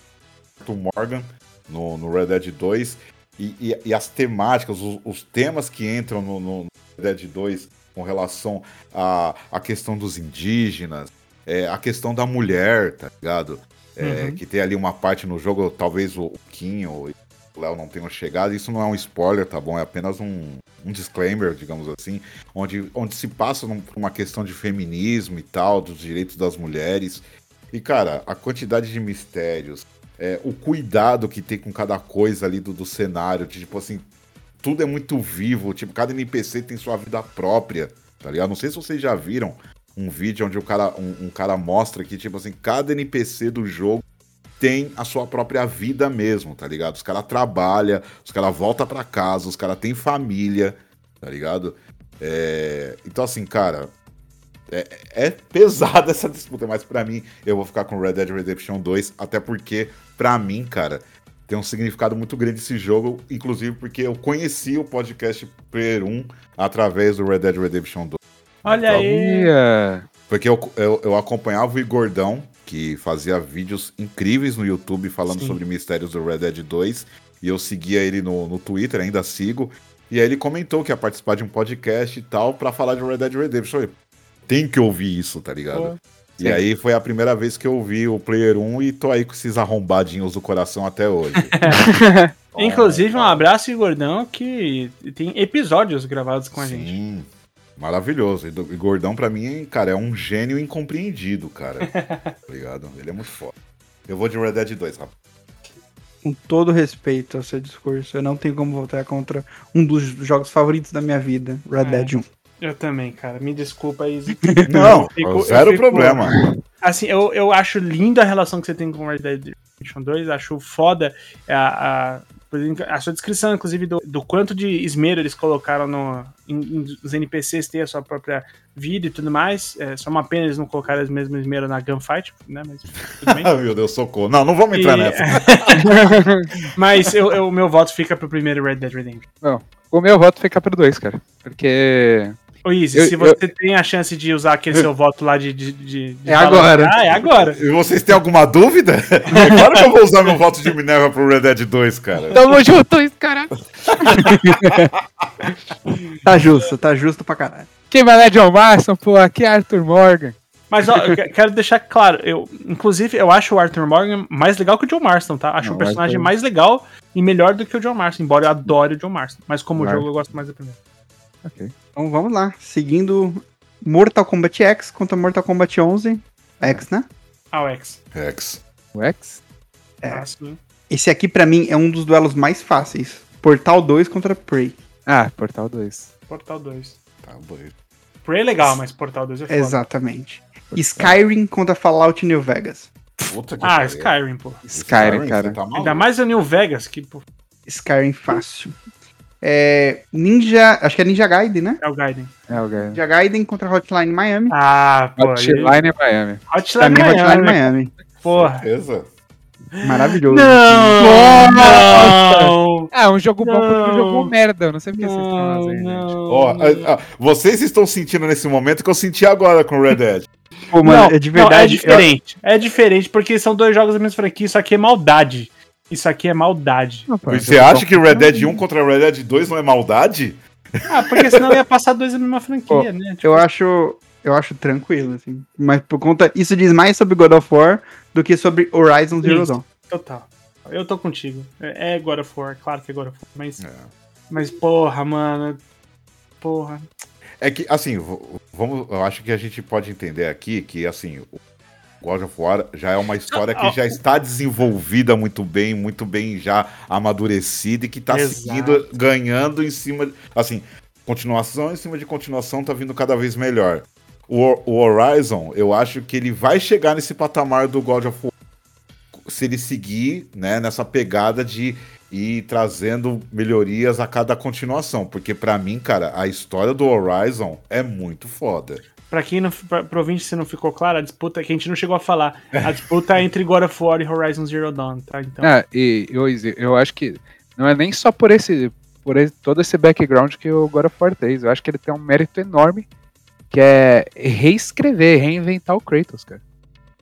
Arthur Morgan no, no Red Dead 2 e, e, e as temáticas, os, os, temas que entram no, no Dead 2 com relação à, à questão dos indígenas, é, a questão da mulher, tá ligado? É, uhum. Que tem ali uma parte no jogo, talvez o Kim ou o Léo não tenham chegado. Isso não é um spoiler, tá bom? É apenas um, um disclaimer, digamos assim, onde, onde se passa por uma questão de feminismo e tal, dos direitos das mulheres. E, cara, a quantidade de mistérios, é, o cuidado que tem com cada coisa ali do, do cenário, tipo assim, tudo é muito vivo, tipo, cada NPC tem sua vida própria, tá ligado? Não sei se vocês já viram um vídeo onde o cara, um, um cara mostra que, tipo assim, cada NPC do jogo tem a sua própria vida mesmo, tá ligado? Os caras trabalham, os caras voltam para casa, os caras têm família, tá ligado? É... Então, assim, cara, é, é pesada *laughs* essa disputa, mas para mim eu vou ficar com Red Dead Redemption 2, até porque, para mim, cara, tem um significado muito grande esse jogo, inclusive porque eu conheci o podcast Player 1 através do Red Dead Redemption 2. Olha então, aí! Porque eu, eu, eu, acompanhava o Igordão, que fazia vídeos incríveis no YouTube falando Sim. sobre mistérios do Red Dead 2, e eu seguia ele no, no Twitter, ainda sigo. E aí ele comentou que ia participar de um podcast e tal para falar de Red Dead Redemption. Eu falei, tem que ouvir isso, tá ligado? e aí foi a primeira vez que eu ouvi o Player 1 e tô aí com esses arrombadinhos do coração até hoje. *laughs* Inclusive, um abraço e Gordão que tem episódios gravados com a Sim, gente. Sim, maravilhoso. E Gordão, pra mim, cara, é um gênio incompreendido, cara. *laughs* tá ligado? Ele é muito foda. Eu vou de Red Dead 2, rapaz. Com todo respeito ao seu discurso, eu não tenho como votar contra um dos jogos favoritos da minha vida, Red é. Dead 1. Eu também, cara. Me desculpa aí. *laughs* Não, fico, zero fico, problema. Assim, eu, eu acho linda a relação que você tem com Red Dead Redemption 2. Acho foda a, a, a sua descrição, inclusive, do, do quanto de esmero eles colocaram no, em, os NPCs ter a sua própria vida e tudo mais. É só uma pena eles não colocaram o mesmo esmero na gunfight, né? Mas tudo bem. *laughs* Meu Deus, socorro. Não, não vamos entrar e... nessa. *laughs* Mas o meu voto fica pro primeiro Red Dead Redemption. Não, o meu voto fica pro 2, cara. Porque Ô, Izzy, eu, se você eu... tem a chance de usar aquele seu voto lá de. de, de, de é agora. Ah, é agora. E vocês têm alguma dúvida? *laughs* É claro que eu vou usar meu voto de Minerva pro Red Dead 2, cara. Tamo junto, caralho. *laughs* tá justo, tá justo pra caralho. Quem vai lá é John Marston, pô, aqui é Arthur Morgan. Mas ó, eu quero deixar claro, eu, inclusive, eu acho o Arthur Morgan mais legal que o John Marston, tá? Acho o um personagem Arthur... mais legal e melhor do que o John Marston, embora eu adore o John Marston. Mas como Arthur. jogo, eu gosto mais do primeiro. Ok. Então vamos lá. Seguindo Mortal Kombat X contra Mortal Kombat 11. X, né? Ah, o X. X. O X? É. Fácil. Esse aqui, para mim, é um dos duelos mais fáceis. Portal 2 contra Prey. Ah, Portal 2. Portal 2. Tá doido. Prey é legal, mas Portal 2 é foda. Exatamente. Portal. Skyrim contra Fallout New Vegas. Puta que ah, Skyrim, pô. Skyrim, Skyrim cara. Tá Ainda mais o New Vegas, que, pô. Skyrim fácil. É, Ninja. Acho que é Ninja Gaiden, né? É o Gaiden. É o Gaiden. Ninja Gaiden contra Hotline Miami. Ah, pô. Hotline. Miami. Hotline Miami. Hotline Miami. Porra. Certeza. Maravilhoso. Não, não. É, um jogo não, bom contra um jogo merda. Eu não sei porque não, vocês estão fazendo, gente. Ó, vocês estão sentindo nesse momento que eu senti agora com Red Dead. *laughs* Pô, mano, não, é de verdade. é diferente. Eu... É diferente, porque são dois jogos da mesma franquia. Isso aqui é maldade. Isso aqui é maldade. Não, você acha que Red Dead 1 contra Red Dead 2 não é maldade? Ah, porque senão ia passar dois na mesma franquia, Pô, né? Tipo... Eu acho. Eu acho tranquilo, assim. Mas por conta. Isso diz mais sobre God of War do que sobre Horizon Zero Dawn. Total. Eu tô contigo. É, é God of War, claro que é God of War, mas. É. Mas, porra, mano. Porra. É que, assim, vamos, eu acho que a gente pode entender aqui que, assim, God of War já é uma história que *laughs* já está desenvolvida muito bem, muito bem já amadurecida e que está seguindo, ganhando em cima. Assim, continuação em cima de continuação tá vindo cada vez melhor. O, o Horizon, eu acho que ele vai chegar nesse patamar do God of War se ele seguir né, nessa pegada de ir trazendo melhorias a cada continuação. Porque para mim, cara, a história do Horizon é muito foda. Pra quem não, pra, ouvinte, se não ficou claro, a disputa que a gente não chegou a falar, a disputa é entre God of War e Horizon Zero Dawn, tá? Então... É, e eu, eu acho que não é nem só por esse, por esse, todo esse background que o God of War 3, eu acho que ele tem um mérito enorme, que é reescrever, reinventar o Kratos, cara.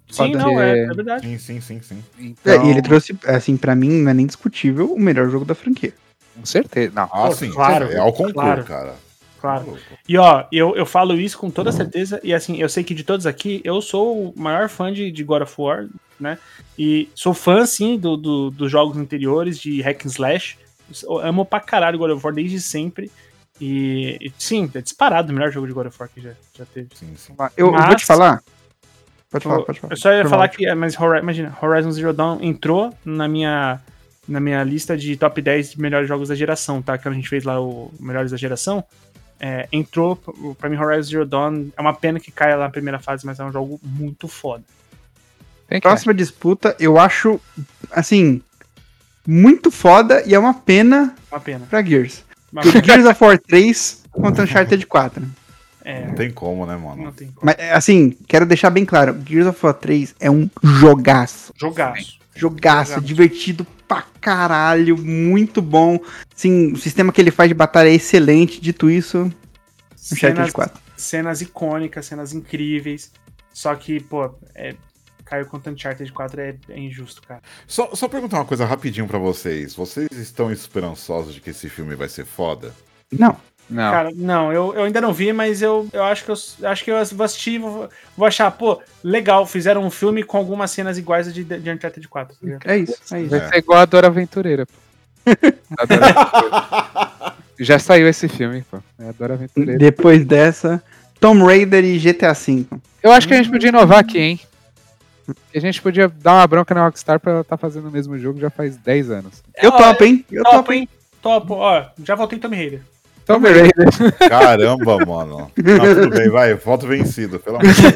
Sim, não, é, é, verdade. Sim, sim, sim, sim. Então... É, e ele trouxe, assim, para mim, não é nem discutível, o melhor jogo da franquia. Com certeza. Não, ah, sim, claro. É ao concurso, claro. cara. Claro. E ó, eu, eu falo isso com toda certeza, e assim, eu sei que de todos aqui, eu sou o maior fã de, de God of War, né? E sou fã, sim, do, do dos jogos anteriores, de Hack and Slash. Eu amo pra caralho God of War desde sempre. E, e, sim, é disparado o melhor jogo de God of War que já, já teve. Sim, sim. Eu, Mas, eu vou te falar, Pode falar, pode falar. Eu só ia falar que, mas imagina, Horizon Zero Dawn entrou na minha, na minha lista de top 10 de melhores jogos da geração, tá? Que a gente fez lá o Melhores da Geração. É, entrou, pra mim, Horizon Zero Dawn é uma pena que caia lá na primeira fase, mas é um jogo muito foda. Próxima disputa, eu acho, assim, muito foda e é uma pena, uma pena. pra Gears. Gears of War 3 contra Uncharted 4. É. Não tem como, né, mano? Não tem como. Mas, assim, quero deixar bem claro: Gears of War 3 é um jogaço. Jogaço. Jogaço, jogaço. divertido pra caralho, muito bom. Sim, o sistema que ele faz de batalha é excelente. Dito isso, cenas, 4. Cenas icônicas, cenas incríveis. Só que, pô, é, caiu com Uncharted 4 é, é, injusto, cara. Só, só perguntar uma coisa rapidinho para vocês. Vocês estão esperançosos de que esse filme vai ser foda? Não. Não. Cara, não, eu, eu ainda não vi, mas eu, eu acho que eu acho que eu vou assistir vou, vou achar, pô, legal, fizeram um filme com algumas cenas iguais de, de Uncharted 4. Tá é isso, é isso. Vai ser igual a Dora Aventureira, pô. *laughs* Adora Aventureira. Já saiu esse filme, pô. É a Dora Aventureira. Depois dessa, Tomb Raider e GTA V. Eu acho que a gente podia inovar aqui, hein? A gente podia dar uma bronca na Rockstar pra ela estar tá fazendo o mesmo jogo já faz 10 anos. Eu topo, hein? Eu topo, hein? Topo, ó, já voltei em Tomb Raider. Tomb Raider. Caramba, mano. Não, tudo bem, vai, voto vencido, pelo amor de Deus.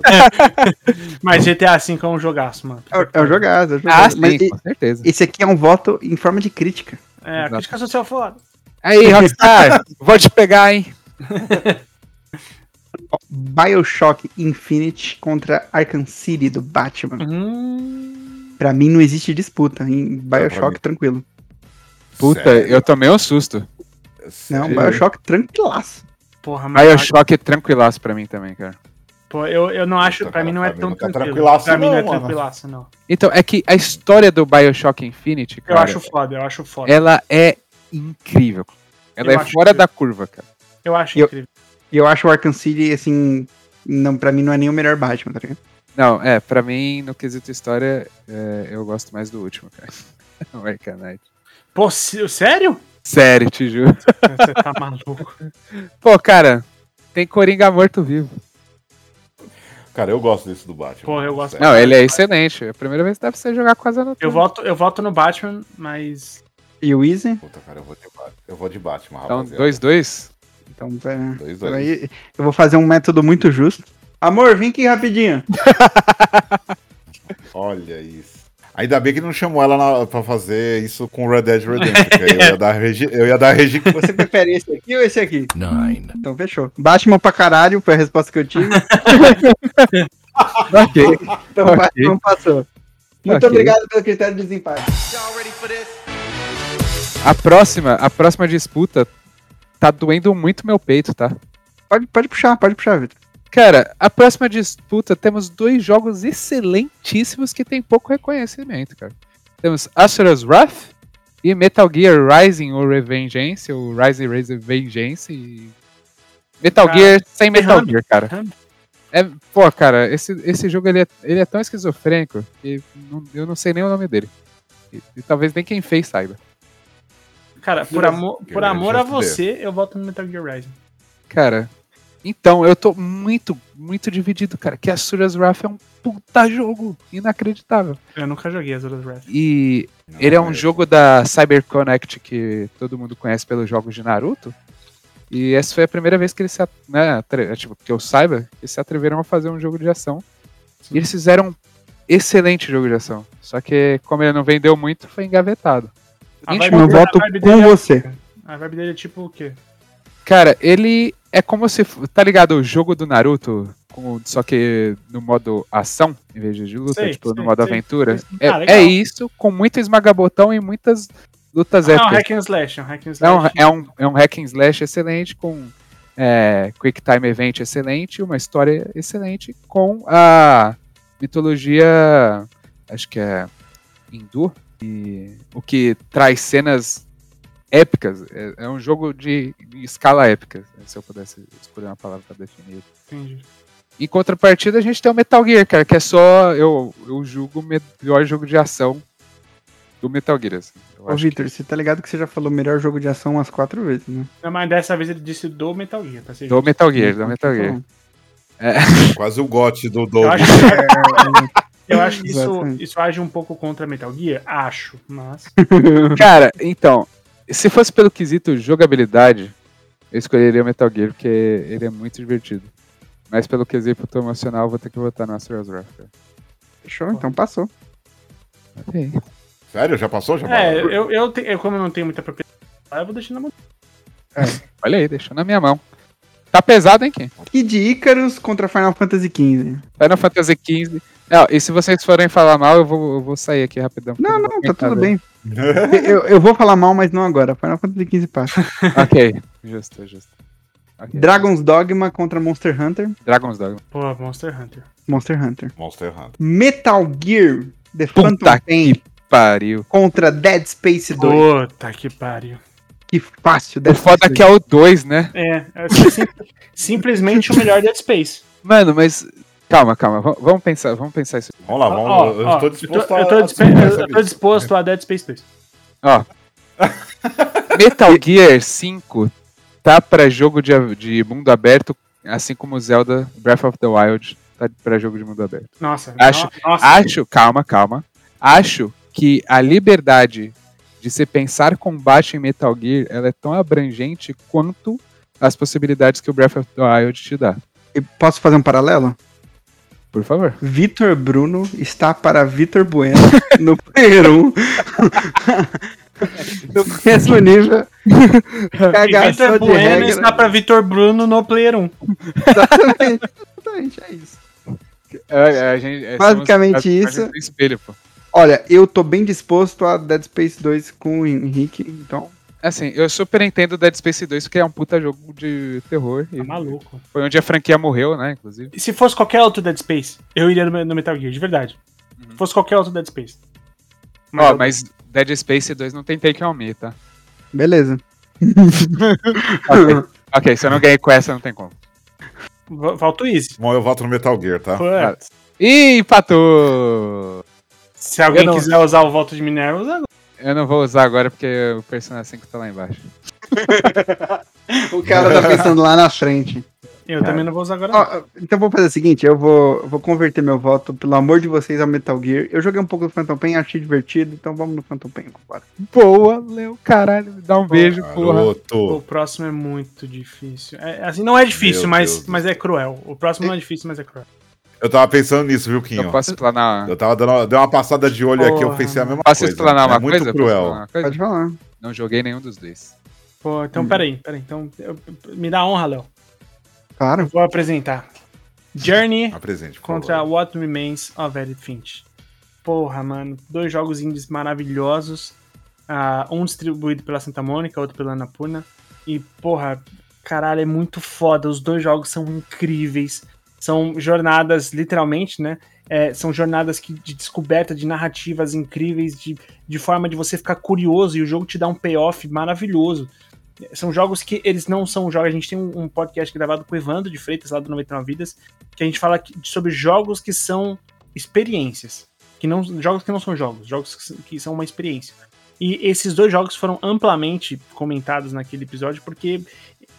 *laughs* Mas GTA V é um jogaço, mano. É, é um jogaço, é um jogaço. Ah, sim, Mas, com certeza. Esse aqui é um voto em forma de crítica. É, a crítica social foda. Aí, Rockstar, *laughs* vou te pegar, hein? *laughs* Bioshock Infinite contra Arkham City do Batman. Hum... Pra mim não existe disputa. Em Bioshock, tranquilo. Puta, Sério? eu tomei um susto. Não, Bioshock tranquilaço. Porra, mas Bioshock é tranquilaço pra mim também, cara. Pô, eu, eu não acho, pra mim não é tão tá tranquilo. Pra mim não é tranquilaço, não. Então, é que a história do Bioshock Infinite, cara. Eu acho foda, eu acho foda. Ela é incrível. Ela eu é fora incrível. da curva, cara. Eu acho eu, incrível. E eu acho o Arkham City, assim, não, pra mim não é nem o melhor Batman, tá ligado? Não, é, pra mim, no quesito história, é, eu gosto mais do último, cara. *laughs* o Arkham Knight. Pô, sério? Sério, te juro. Você tá maluco. Pô, cara, tem Coringa morto-vivo. Cara, eu gosto desse do Batman. Pô, eu gosto. Não, ele é excelente. É a primeira vez que deve ser jogar com a Zanatura. Eu voto, eu voto no Batman, mas. E o Easy? Puta, cara, eu vou de, eu vou de Batman, Então, 2-2? Então, é, dois, dois. Aí, eu vou fazer um método muito justo. Amor, vem aqui rapidinho. *laughs* Olha isso. Ainda bem que não chamou ela na, pra fazer isso com Red Dead Redemption. *laughs* eu ia dar regi, eu ia dar regi... *laughs* Você prefere esse aqui ou esse aqui? Nine. Então fechou. Batman pra caralho foi a resposta que eu tive. *laughs* ok. Então okay. Batman passou. Muito okay. obrigado pelo critério de desempate. A próxima, a próxima disputa tá doendo muito meu peito, tá? Pode, pode puxar, pode puxar, Vitor. Cara, a próxima disputa temos dois jogos excelentíssimos que tem pouco reconhecimento, cara. Temos Asura's Wrath e Metal Gear Rising ou Revengeance, ou Rising Revengeance e Metal cara, Gear sem Metal Gear, cara. É, pô, cara, esse, esse jogo ele é, ele é tão esquizofrênico que não, eu não sei nem o nome dele. E, e talvez nem quem fez saiba. Cara, por amor, por amor a você, eu voto no Metal Gear Rising. Cara, então, eu tô muito, muito dividido, cara. Que a Sura's Wrath é um puta jogo inacreditável. Eu nunca joguei a Sura's Wrath. E não, ele é um é. jogo da CyberConnect que todo mundo conhece pelos jogos de Naruto. E essa foi a primeira vez que eles se, né, tipo, que eu saiba, eles se atreveram a fazer um jogo de ação. Sim. E eles fizeram um excelente jogo de ação. Só que, como ele não vendeu muito, foi engavetado. A Gente, eu voto com é você. É, a vibe dele é tipo o quê? Cara, ele é como se. Tá ligado o jogo do Naruto? Com, só que no modo ação, em vez de luta, sei, tipo, sei, no modo sei, aventura. É, ah, é, isso, com muito esmagabotão e muitas lutas ah, épicas. É um hack and slash, é um hack and slash. É um, é um, é um hack and slash excelente, com é, Quick Time Event excelente, uma história excelente, com a mitologia, acho que é hindu, e o que traz cenas épicas. É, é um jogo de, de, escala épica, se eu pudesse escolher uma palavra para definir. Entendi. Em contrapartida, a gente tem o Metal Gear, cara, que é só. Eu, eu julgo o melhor jogo de ação do Metal Gear. Assim. Ô, Victor, que... você tá ligado que você já falou melhor jogo de ação umas quatro vezes, né? Não, mas dessa vez ele disse do Metal Gear, tá Do Metal Gear, do Metal Gear. É. Quase o gote do do. Eu acho que, *laughs* eu acho que isso, isso age um pouco contra Metal Gear? Acho, mas. *laughs* Cara, então, se fosse pelo quesito jogabilidade, eu escolheria o Metal Gear, porque ele é muito divertido. Mas pelo quesito emocional, vou ter que votar no Astro's Wrath. Fechou, então passou. Ok. Sério? Já passou? Já é, eu, eu, te, eu, como eu não tenho muita propriedade, eu vou deixar na mão. É. Olha aí, deixou na minha mão. Tá pesado, hein, Kim? Kid Icarus contra Final Fantasy XV. Final Fantasy XV. É, e se vocês forem falar mal, eu vou, eu vou sair aqui rapidão. Não, não, tá tudo bem. eu, eu vou falar mal, mas não agora. Final Fantasy XV passa. *laughs* ok, justo, justo. Okay. Dragon's Dogma contra Monster Hunter. Dragon's Dogma. Pô, Monster Hunter. Monster Hunter. Monster Hunter. Metal Gear The Puta Phantom Pain. Que pariu. Contra Dead Space 2. Puta que pariu. Que fácil. Dead o foda que é o 2, né? É, é sim, *laughs* simplesmente o melhor Dead Space. Mano, mas Calma, calma, vamos pensar, vamos pensar isso. Vamos lá, vamos. Ó, eu, ó, estou disposto eu, tô, a, eu, tô eu tô disposto a Dead Space 2. Ó. Metal Gear 5 tá para jogo de, de mundo aberto, assim como Zelda Breath of the Wild tá para jogo de mundo aberto. Nossa, acho, nossa. acho, calma, calma. Acho que a liberdade de se pensar combate em Metal Gear, ela é tão abrangente quanto as possibilidades que o Breath of the Wild te dá. E posso fazer um paralelo? Por favor. Vitor Bruno está para Vitor Bueno *laughs* no Player 1. *laughs* no mesmo nível. *laughs* Vitor Bueno regra. está para Vitor Bruno no Player 1. Exatamente. Exatamente, é isso. É, a gente, é, Basicamente somos, isso. Espelho, Olha, eu tô bem disposto a Dead Space 2 com o Henrique, então Assim, eu super entendo Dead Space 2 porque é um puta jogo de terror. Tá maluco. Foi onde a franquia morreu, né, inclusive. Se fosse qualquer outro Dead Space, eu iria no Metal Gear, de verdade. Uhum. Se fosse qualquer outro Dead Space. Mas Ó, eu... mas Dead Space 2 não tem take on me, tá? Beleza. *laughs* okay. ok, se eu não ganhei com essa, não tem como. Falta o Easy. Bom, eu volto no Metal Gear, tá? Putz. Ih, empatou! Se alguém não... quiser usar o voto de Minerva, usa agora. Eu não vou usar agora porque o Persona 5 tá lá embaixo. *laughs* o cara tá pensando lá na frente. Eu também não vou usar agora. Ó, então vou fazer o seguinte, eu vou, vou converter meu voto, pelo amor de vocês, ao Metal Gear. Eu joguei um pouco do Phantom Pain, achei divertido, então vamos no Phantom Pain, compadre. Boa, Léo, caralho, me dá um Pô, beijo, porra. O próximo é muito difícil. É, assim, não é difícil, mas, mas é cruel. O próximo não é difícil, mas é cruel. Eu tava pensando nisso, viu, Quinho? Eu posso explanar. Eu tava dando deu uma passada de olho Porra. aqui, eu pensei a mesma posso coisa. Posso explanar uma é coisa? Muito cruel. Uma coisa? Pode falar. Não joguei nenhum dos dois. Pô, então hum. peraí, peraí. Então, eu, me dá honra, Léo. Claro. Eu vou apresentar. Journey *laughs* Apresente, contra favor. What Remains of Edith Finch. porra, mano, dois jogos indies maravilhosos. Uh, um distribuído pela Santa Mônica, outro pela Anapurna. E, porra, caralho, é muito foda. Os dois jogos são incríveis. São jornadas, literalmente, né? É, são jornadas que, de descoberta de narrativas incríveis, de, de forma de você ficar curioso e o jogo te dá um payoff maravilhoso. São jogos que eles não são jogos. A gente tem um, podcast gravado com o Evandro de Freitas, lá do 99 Vidas, que a gente fala sobre jogos que são experiências. Que não, jogos que não são jogos, jogos que, que são uma experiência. E esses dois jogos foram amplamente comentados naquele episódio, porque,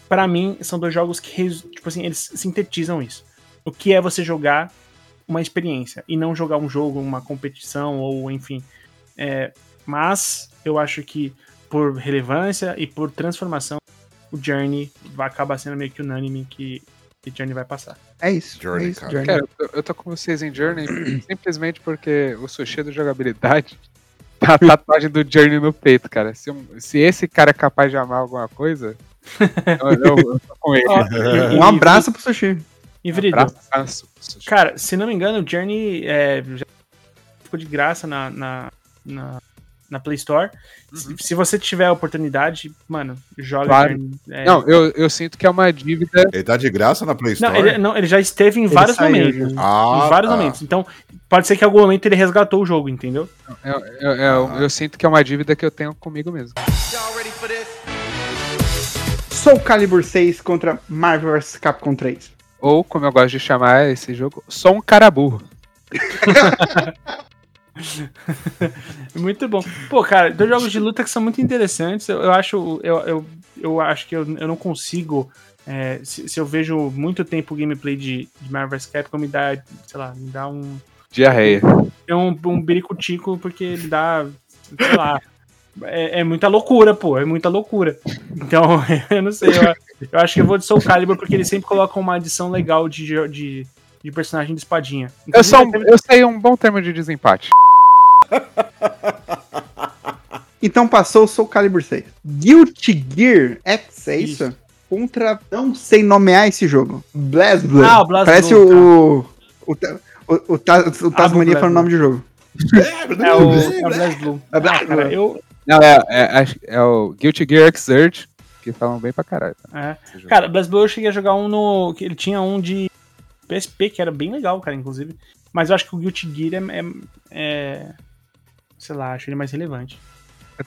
para mim, são dois jogos que, tipo assim, eles sintetizam isso. O que é você jogar uma experiência e não jogar um jogo, uma competição ou enfim. É, mas eu acho que por relevância e por transformação, o Journey vai acabar sendo meio que unânime que, que Journey vai passar. É isso. Journey, é isso, cara. Journey. Cara, eu, eu tô com vocês em Journey *clears throat* simplesmente porque o sushi de jogabilidade *laughs* tá a tatuagem do Journey no peito, cara. Se, se esse cara é capaz de amar alguma coisa, eu, *laughs* eu, eu tô com ele. um abraço pro sushi. Inverido. Cara, se não me engano, o Journey é, já ficou de graça na, na, na, na Play Store. Uhum. Se, se, você tiver a oportunidade, mano, joga claro. Journey. É... Não, eu, eu sinto que é uma dívida. Ele tá de graça na Play Store? Não, ele, não, ele já esteve em ele vários momentos. Ah, em vários tá. momentos. Então, pode ser que em algum momento ele resgatou o jogo, entendeu? Eu, eu, eu, ah. eu sinto que é uma dívida que eu tenho comigo mesmo. Soul Calibur 6 contra Marvel vs Capcom 3. Ou, como eu gosto de chamar esse jogo, só um cara burro. *laughs* muito bom. Pô, cara, dois jogos de luta que são muito interessantes. Eu, eu acho, eu, eu, eu, acho que eu, eu não consigo. É, se, se, eu vejo muito tempo o gameplay de, de Marvel vs Capcom, me dá, sei lá, me dá um. Diarreia. É um, um biricutico, porque ele dá, sei lá. É, é, muita loucura, pô. É muita loucura. Então, *laughs* eu não sei. Eu, eu, acho que eu vou de Soul Calibur porque eles sempre colocam uma adição legal de, de, de personagem de espadinha. eu, sou, eu sei um bom termo de desempate. então passou o Soul Calibur 6. Guilty Gear X, é isso? isso? Contra. Não sei nomear esse jogo. BlazBlue. Ah, o Parece Blue, o, o, o, o, o, o Tasmania falando o nome de jogo. É, é o, é o BlazBlue. É Blue. eu, não, é, é, é, o Guilty Gear Xrd, que falam bem pra caralho. Tá? É. Cara, BlazBlue eu cheguei a jogar um no. Ele tinha um de PSP, que era bem legal, cara, inclusive. Mas eu acho que o Guilty Gear é. é, é sei lá, acho ele mais relevante.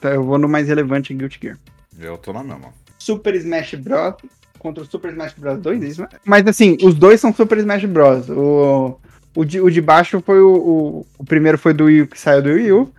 Eu vou no mais relevante Guilty Gear. Eu tô na mesma. Super Smash Bros. contra o Super Smash Bros. 2, isso, né? Mas assim, os dois são Super Smash Bros. O, o, de, o de baixo foi o, o, o. primeiro foi do Wii, que saiu do Wii U.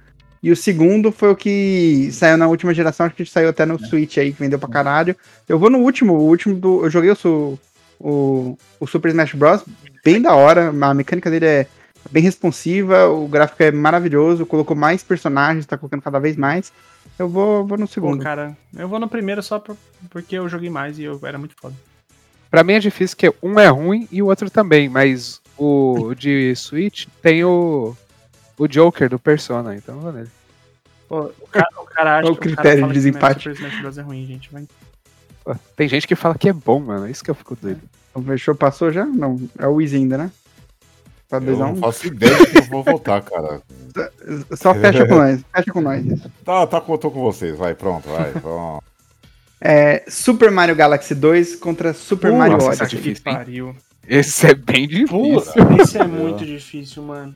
E o segundo foi o que saiu na última geração, acho que saiu até no é. Switch aí, que vendeu pra caralho. Eu vou no último, o último do. Eu joguei o, o, o Super Smash Bros. Bem da hora, a mecânica dele é bem responsiva, o gráfico é maravilhoso, colocou mais personagens, tá colocando cada vez mais. Eu vou, vou no segundo. Pô, cara, eu vou no primeiro só porque eu joguei mais e eu era muito foda. Pra mim é difícil porque um é ruim e o outro também, mas o de Switch tem o o Joker do Persona, então vou nele. Pô, o cara, o cara acha o critério de desempate. é ruim, gente. Vai... Pô, tem gente que fala que é bom, mano. É isso que eu fico doido. O fechou, passou já? Não, é o Wiz ainda, né? Tá eu não faço ideia de que eu vou voltar, cara. *laughs* Só fecha com nós, fecha com nós. Isso. Tá, tá, tô com vocês, vai, pronto, vai, *laughs* pronto. É, Super Mario Galaxy 2 contra Super Mario Odyssey. Esse é difícil, pariu. Esse é bem difícil. esse é muito difícil, mano.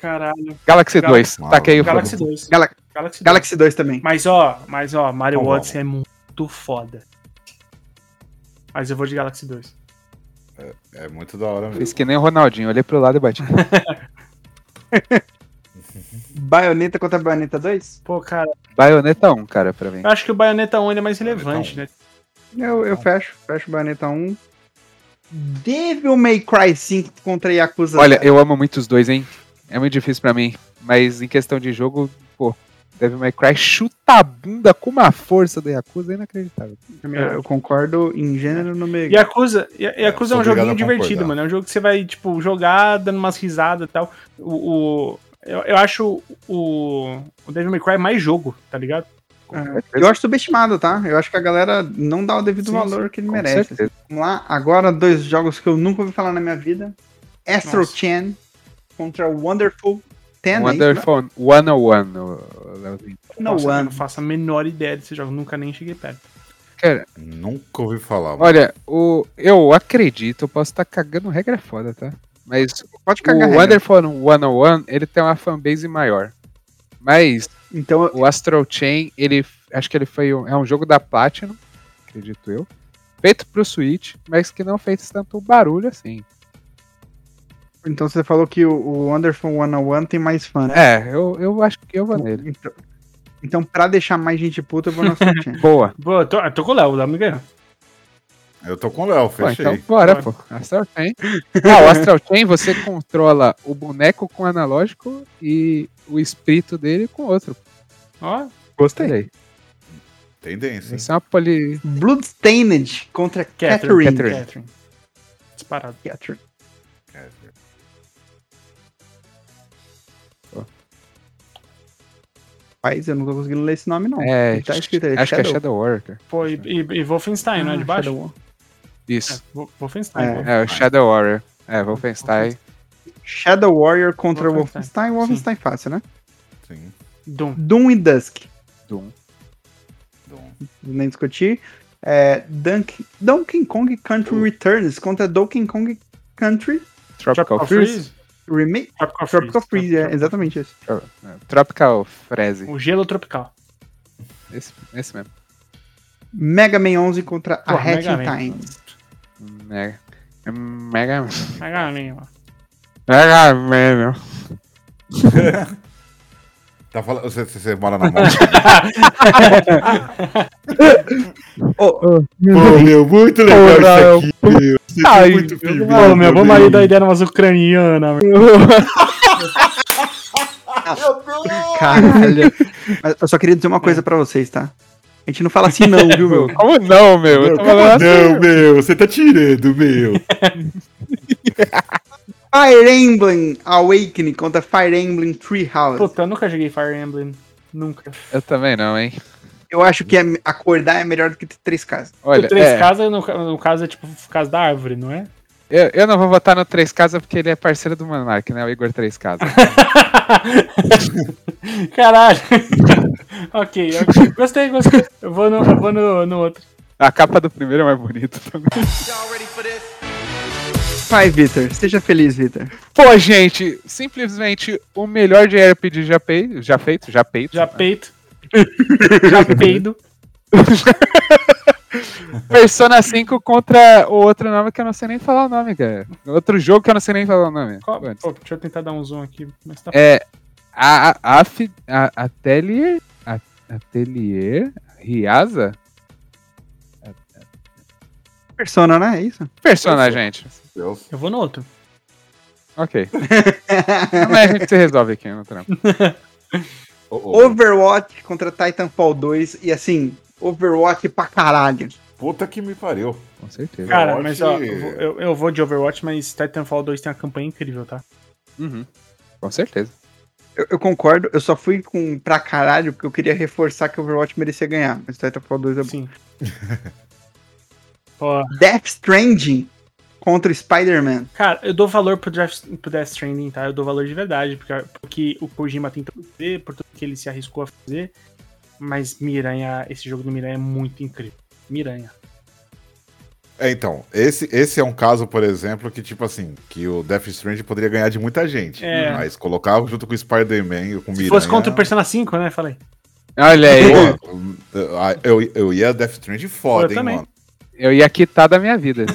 Caralho. Galaxy 2. Gal Taquei o Galaxy 2. Gal Galaxy, Galaxy 2 também. Mas ó, mas ó, Mario Odyssey é muito foda. Mas eu vou de Galaxy 2. É, é muito da hora mesmo. Fiz que nem o Ronaldinho, olhei pro lado e bati. *laughs* Baioneta contra Baioneta 2? Pô, cara. Baioneta 1, cara, pra mim. Eu acho que o Baioneta 1 é mais relevante, né? Eu, eu fecho, fecho o Baioneta 1. Devil May Cry 5 contra Yakuza. Olha, eu amo muito os dois, hein? É muito difícil para mim. Mas em questão de jogo, pô, Devil May Cry chuta a bunda com uma força do Yakuza é inacreditável. É, eu concordo em gênero no meio. Yakuza, Yakuza é, é um joguinho divertido, mano. É um jogo que você vai, tipo, jogar dando umas risadas e tal. O, o eu, eu, acho o, o Devil May Cry mais jogo, tá ligado? É, eu acho subestimado, tá? Eu acho que a galera não dá o devido sim, valor sim, que ele merece. Vamos lá, agora dois jogos que eu nunca ouvi falar na minha vida. Astro Chain contra Wonderful 10. É Wonderful 101, Leozinho. Nossa, eu não faço a menor ideia desse jogo, nunca nem cheguei perto. Cara, nunca ouvi falar. Mano. Olha, o, eu acredito, eu posso estar tá cagando regra foda, tá? Mas Pode cagar o Wonderful 101, ele tem uma fanbase maior. Mas então, o Astral Chain, ele acho que ele foi um, é um jogo da Platinum, acredito eu, feito pro Switch, mas que não fez tanto barulho assim. Então você falou que o, o Wonderful 101 tem mais fã, né? É, eu, eu acho que eu vou nele. Então, então pra deixar mais gente puta, eu vou no Astral *laughs* Chain. Boa. Boa, tô, tô com o Léo, o Léo me ganhou. Eu tô com o Léo, fechei. Pô, então bora, pô. Astral Chain. *laughs* Ah, o Astral Chain você controla o boneco com analógico e o espírito dele com outro. Ó, gostei. Tendência. Isso é uma poli... Bloodstained contra Catherine. Catherine. Catherine. Disparado. Catherine. Rapaz, eu não tô conseguindo ler esse nome, não. É, tá escrito aí, acho Shadow. que é Shadow Warrior. Foi, e, e Wolfenstein, ah, não é de baixo? Shadow isso. É, Wolfenstein. É. é, o Shadow Warrior. É, Wolfenstein. Shadow Warrior contra Wolfenstein. Wolfenstein, Wolfenstein fácil, né? Sim. Doom. Doom e Dusk. Doom. Doom. Nem discutir. É, Dunk, Donkey Kong Country Doom. Returns contra Donkey Kong Country Tropical, Tropical Freeze. Freeze. Remake? Tropical, Tropical Freeze, Freeze é, exatamente isso. Tropical Freeze. O gelo tropical. Esse, esse mesmo. Mega Man 11 contra Pô, a Hatching Times. Mega. Mega. Mega Man. Mega Man. *laughs* Tá falando, você, você mora na mão. oh, oh, Pô, meu, muito legal Porra, isso aqui, meu. Ai, muito meu, vamos aí dar ideia umas ucranianas, meu. Caralho. Mas eu só queria dizer uma coisa pra vocês, tá? A gente não fala assim não, viu, meu? *laughs* Como não, meu? Eu tô falando não, assim, meu, você tá tirando, meu. *laughs* Fire Emblem Awakening contra Fire Emblem Treehouse. Puta, eu nunca joguei Fire Emblem. Nunca. Eu também não, hein? Eu acho que é, acordar é melhor do que ter três casas. Olha, três é... casas, no, no, caso, é tipo casa da árvore, não é? Eu, eu não vou votar no Três Casas porque ele é parceiro do Monark, né? O Igor Três Casas. *laughs* Caralho. *laughs* ok, ok. Gostei, gostei. Eu vou no, eu vou no, no outro. A capa do primeiro é mais bonita também. Vai, Vitor. Seja feliz, Vitor. Pô, gente, simplesmente o melhor JRPG já, pei, já feito, já peito. Já peito. *laughs* já peido. *laughs* Persona 5 contra o outro nome que eu não sei nem falar o nome, cara. Outro jogo que eu não sei nem falar o nome. Qual, pô, deixa eu tentar dar um zoom aqui. Tá... É. A, a, a, Atelier. A, Atelier. Riasa? Persona, né? É isso? Persona, gente. Eu vou no outro. Ok. *laughs* Mas a gente se resolve aqui no trampo. Overwatch contra Titanfall 2 e assim, Overwatch pra caralho. Puta que me pariu. Com certeza. Cara, Overwatch... mas ó, eu, eu vou de Overwatch, mas Titanfall 2 tem uma campanha incrível, tá? Uhum. Com certeza. Eu, eu, concordo, eu só fui com pra caralho porque eu queria reforçar que Overwatch merecia ganhar, mas Titanfall 2 é bom. Sim. *laughs* Death Stranding contra Spider-Man. Cara, eu dou valor pro Death, pro Death Stranding, tá? Eu dou valor de verdade, porque, porque o Kojima tentou fazer, por tudo que ele se arriscou a fazer. Mas Miranha, esse jogo do Miranha é muito incrível. Miranha. É, então, esse, esse é um caso, por exemplo, que, tipo assim, que o Death Stranding poderia ganhar de muita gente. É. Mas colocar junto com o Spider-Man com o Miranha... Se fosse contra o Persona 5, né? Falei. Olha aí. eu, eu ia Death Stranding foda, eu hein, também. mano. Eu ia quitar da minha vida.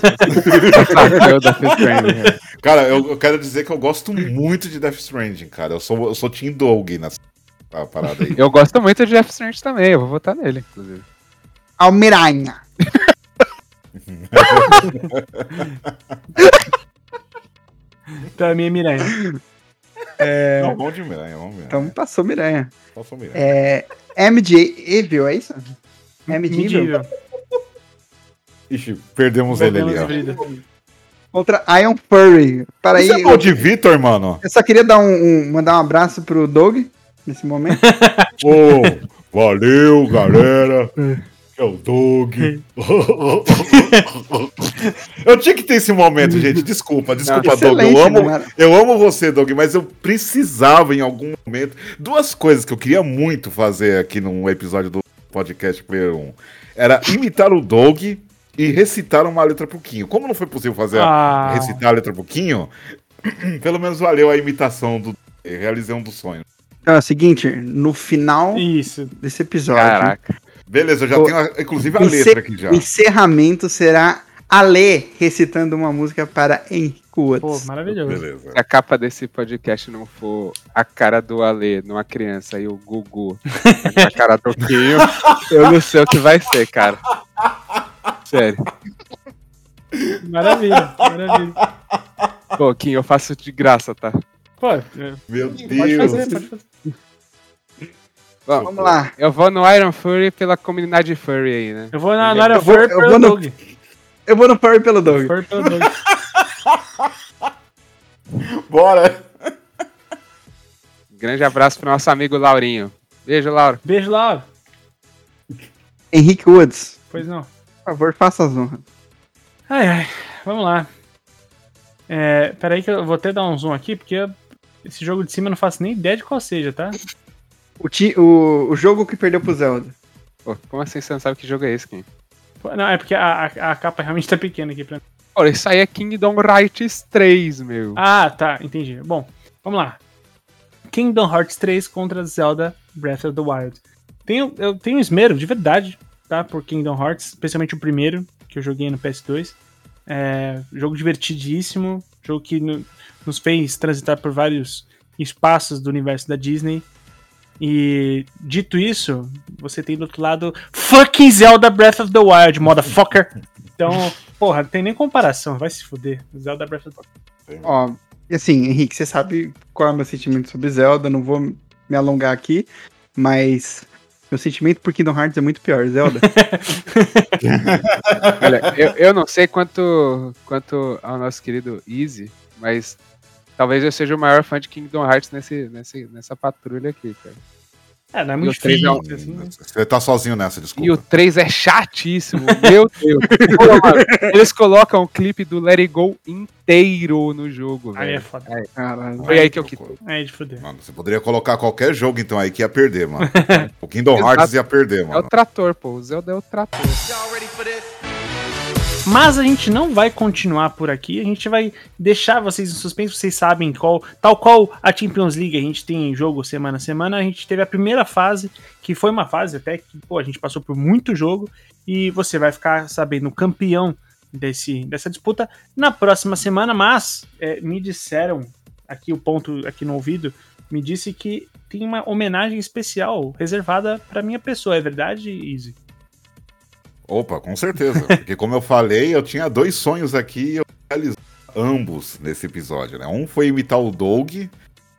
cara, eu, eu, quero dizer que eu gosto muito de Death Stranding, cara. Eu sou, eu sou Team Dog nessa parada aí. Eu gosto muito de Death Stranding também, eu vou votar nele, inclusive. Almiranha. então *laughs* é minha Miranha. É... Não, bom de Miranha, vamos ver. Então passou Miranha. Passou Miranha. É... MJ Evil, é isso? MJ Evil. Ixi, perdemos, perdemos ele ali, ó. Contra Iron Furry. Para aí. Você é de Vitor, mano? Eu só queria dar um, um, mandar um abraço pro Doug nesse momento. *laughs* *laughs* Ô, valeu, galera. *laughs* É o Doug. eu tinha que ter esse momento, gente. Desculpa, desculpa, Doug. Eu amo, eu amo você, Doug, mas eu precisava em algum momento. Duas coisas que eu queria muito fazer aqui num episódio do podcast Player 1 era imitar o Doug e recitar uma letra pouquinho. Como não foi possível fazer ah. recitar a letra pouquinho, *clears throat* pelo menos valeu a imitação do. Realizei um dos sonhos. É o seguinte, no final Isso. desse episódio. Caraca. Beleza, eu já o, tenho, inclusive, a letra aqui já. O encerramento será a Lê recitando uma música para Henrique Woods. Pô, maravilhoso. Beleza. Se a capa desse podcast não for a cara do Alê numa criança e o Gugu a cara do Quinho, *laughs* eu não sei o que vai ser, cara. Sério. Maravilha, maravilha. Pô, Kim, eu faço de graça, tá? Pô, meu Deus. Pode fazer, pode fazer. Bom, Vamos lá. Eu vou no Iron Furry pela comunidade Furry aí, né? Eu vou na, no Iron Furry pelo vou no, Eu vou no Furry pelo Dog. Furry pelo Dog. *laughs* Bora! Grande abraço pro nosso amigo Laurinho. Beijo, Lauro. Beijo, Lauro. Henrique Woods. Pois não. Por favor, faça as honras. Ai, ai. Vamos lá. É, peraí que eu vou até dar um zoom aqui, porque esse jogo de cima eu não faço nem ideia de qual seja, tá? O, ti, o, o jogo que perdeu pro Zelda. Pô, como assim você não sabe que jogo é esse, Kim? Não, é porque a, a, a capa realmente tá pequena aqui pra mim. Olha, isso aí é Kingdom Hearts 3, meu. Ah, tá, entendi. Bom, vamos lá. Kingdom Hearts 3 contra Zelda Breath of the Wild. Tenho, eu tenho esmero, de verdade, tá? Por Kingdom Hearts, especialmente o primeiro, que eu joguei no PS2. É, jogo divertidíssimo, jogo que no, nos fez transitar por vários espaços do universo da Disney. E dito isso, você tem do outro lado fucking Zelda Breath of the Wild, motherfucker. Então, porra, não tem nem comparação, vai se fuder. Zelda Breath of the Wild. Ó, assim, Henrique, você sabe qual é o meu sentimento sobre Zelda, não vou me alongar aqui, mas meu sentimento por Kingdom Hearts é muito pior, Zelda. *laughs* Olha, eu, eu não sei quanto, quanto ao nosso querido Easy, mas Talvez eu seja o maior fã de Kingdom Hearts nesse, nesse, nessa patrulha aqui, cara. É, não é muito difícil. É assim, né? Você tá sozinho nessa, desculpa. E o 3 é chatíssimo, meu Deus. *laughs* Pô, eles colocam o clipe do Let It Go inteiro no jogo, velho. Aí é foda. É, caralho. Foi aí que eu quitei. É de foder. Mano, você poderia colocar qualquer jogo então aí que ia perder, mano. *laughs* o Kingdom Hearts ia perder, mano. É o trator, pô. O Zelda é o trator. Y'all ready for this? Mas a gente não vai continuar por aqui, a gente vai deixar vocês em suspenso, vocês sabem qual, tal qual a Champions League, a gente tem jogo semana a semana, a gente teve a primeira fase, que foi uma fase até que, pô, a gente passou por muito jogo, e você vai ficar sabendo o campeão desse, dessa disputa na próxima semana, mas é, me disseram, aqui o ponto aqui no ouvido, me disse que tem uma homenagem especial reservada para minha pessoa, é verdade, Easy? Opa, com certeza. Porque como eu falei, eu tinha dois sonhos aqui e eu realizei ambos nesse episódio, né? Um foi imitar o Doug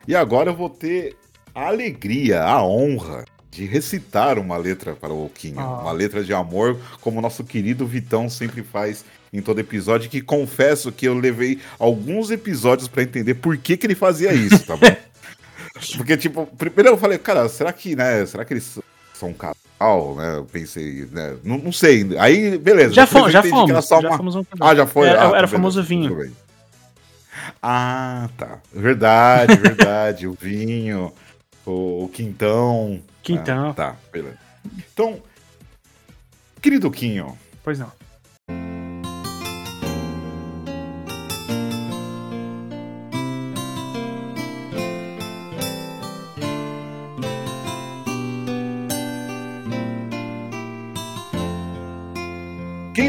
e agora eu vou ter a alegria, a honra de recitar uma letra para o Oquinho, ah. uma letra de amor, como o nosso querido Vitão sempre faz em todo episódio, que confesso que eu levei alguns episódios para entender por que, que ele fazia isso, tá bom? *laughs* Porque, tipo, primeiro eu falei, cara, será que, né, será que eles são casados? Né? Eu pensei, né? Não, não sei. Aí, beleza. Já, fomos, já fomos. Já uma... fomos um ah, já foi? Era, ah, era tá famoso vinho. Ah, tá. Verdade, *laughs* verdade. o vinho, o, o quintão. Quintão. Ah, tá, beleza. Então, querido Quinho. Pois não.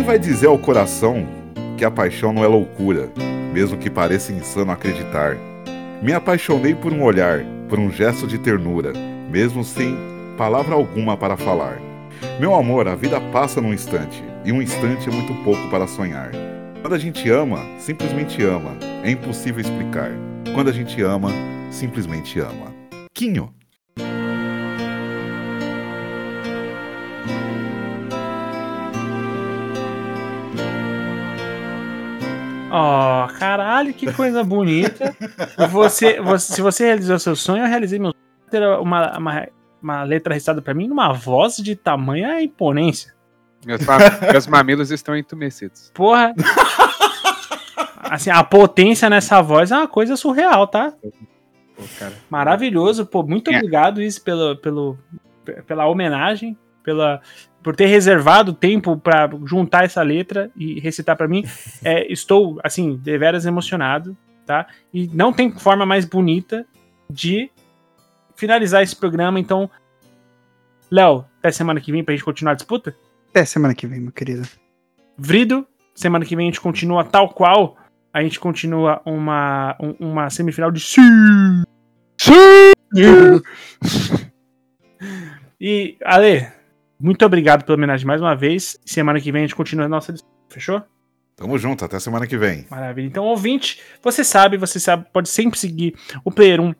Vai dizer ao coração que a paixão não é loucura, mesmo que pareça insano acreditar? Me apaixonei por um olhar, por um gesto de ternura, mesmo sem palavra alguma para falar. Meu amor, a vida passa num instante, e um instante é muito pouco para sonhar. Quando a gente ama, simplesmente ama. É impossível explicar. Quando a gente ama, simplesmente ama. Quinho. Ó, oh, caralho, que coisa bonita. Você, você, se você realizou seu sonho, eu realizei meu sonho. Ter uma, uma, uma letra recitada para mim numa voz de tamanha imponência. Meus, meus mamilos estão entumecidos. Porra! assim, a potência nessa voz é uma coisa surreal, tá? Pô, Maravilhoso, pô, muito é. obrigado isso pelo, pelo, pela homenagem, pela, por ter reservado tempo para juntar essa letra e recitar para mim. *laughs* É, estou, assim, deveras emocionado, tá? E não tem forma mais bonita de finalizar esse programa, então. Léo, até semana que vem pra gente continuar a disputa? Até semana que vem, meu querido. Vrido, semana que vem a gente continua tal qual. A gente continua uma, uma semifinal de sim! Sim! *laughs* e, Ale, muito obrigado pela homenagem mais uma vez. Semana que vem a gente continua a nossa disputa, fechou? Tamo junto, até semana que vem. Maravilha. Então, ouvinte, você sabe, você sabe, pode sempre seguir o Player 1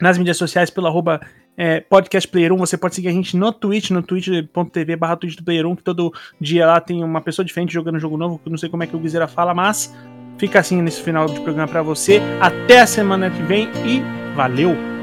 nas mídias sociais pelo arroba é, Podcast Player 1. Você pode seguir a gente no Twitch, no twitch.tv barra Twitch do Player 1, que todo dia lá tem uma pessoa diferente jogando um jogo novo, que não sei como é que o Guizera fala, mas fica assim nesse final de programa para você. Até a semana que vem e valeu!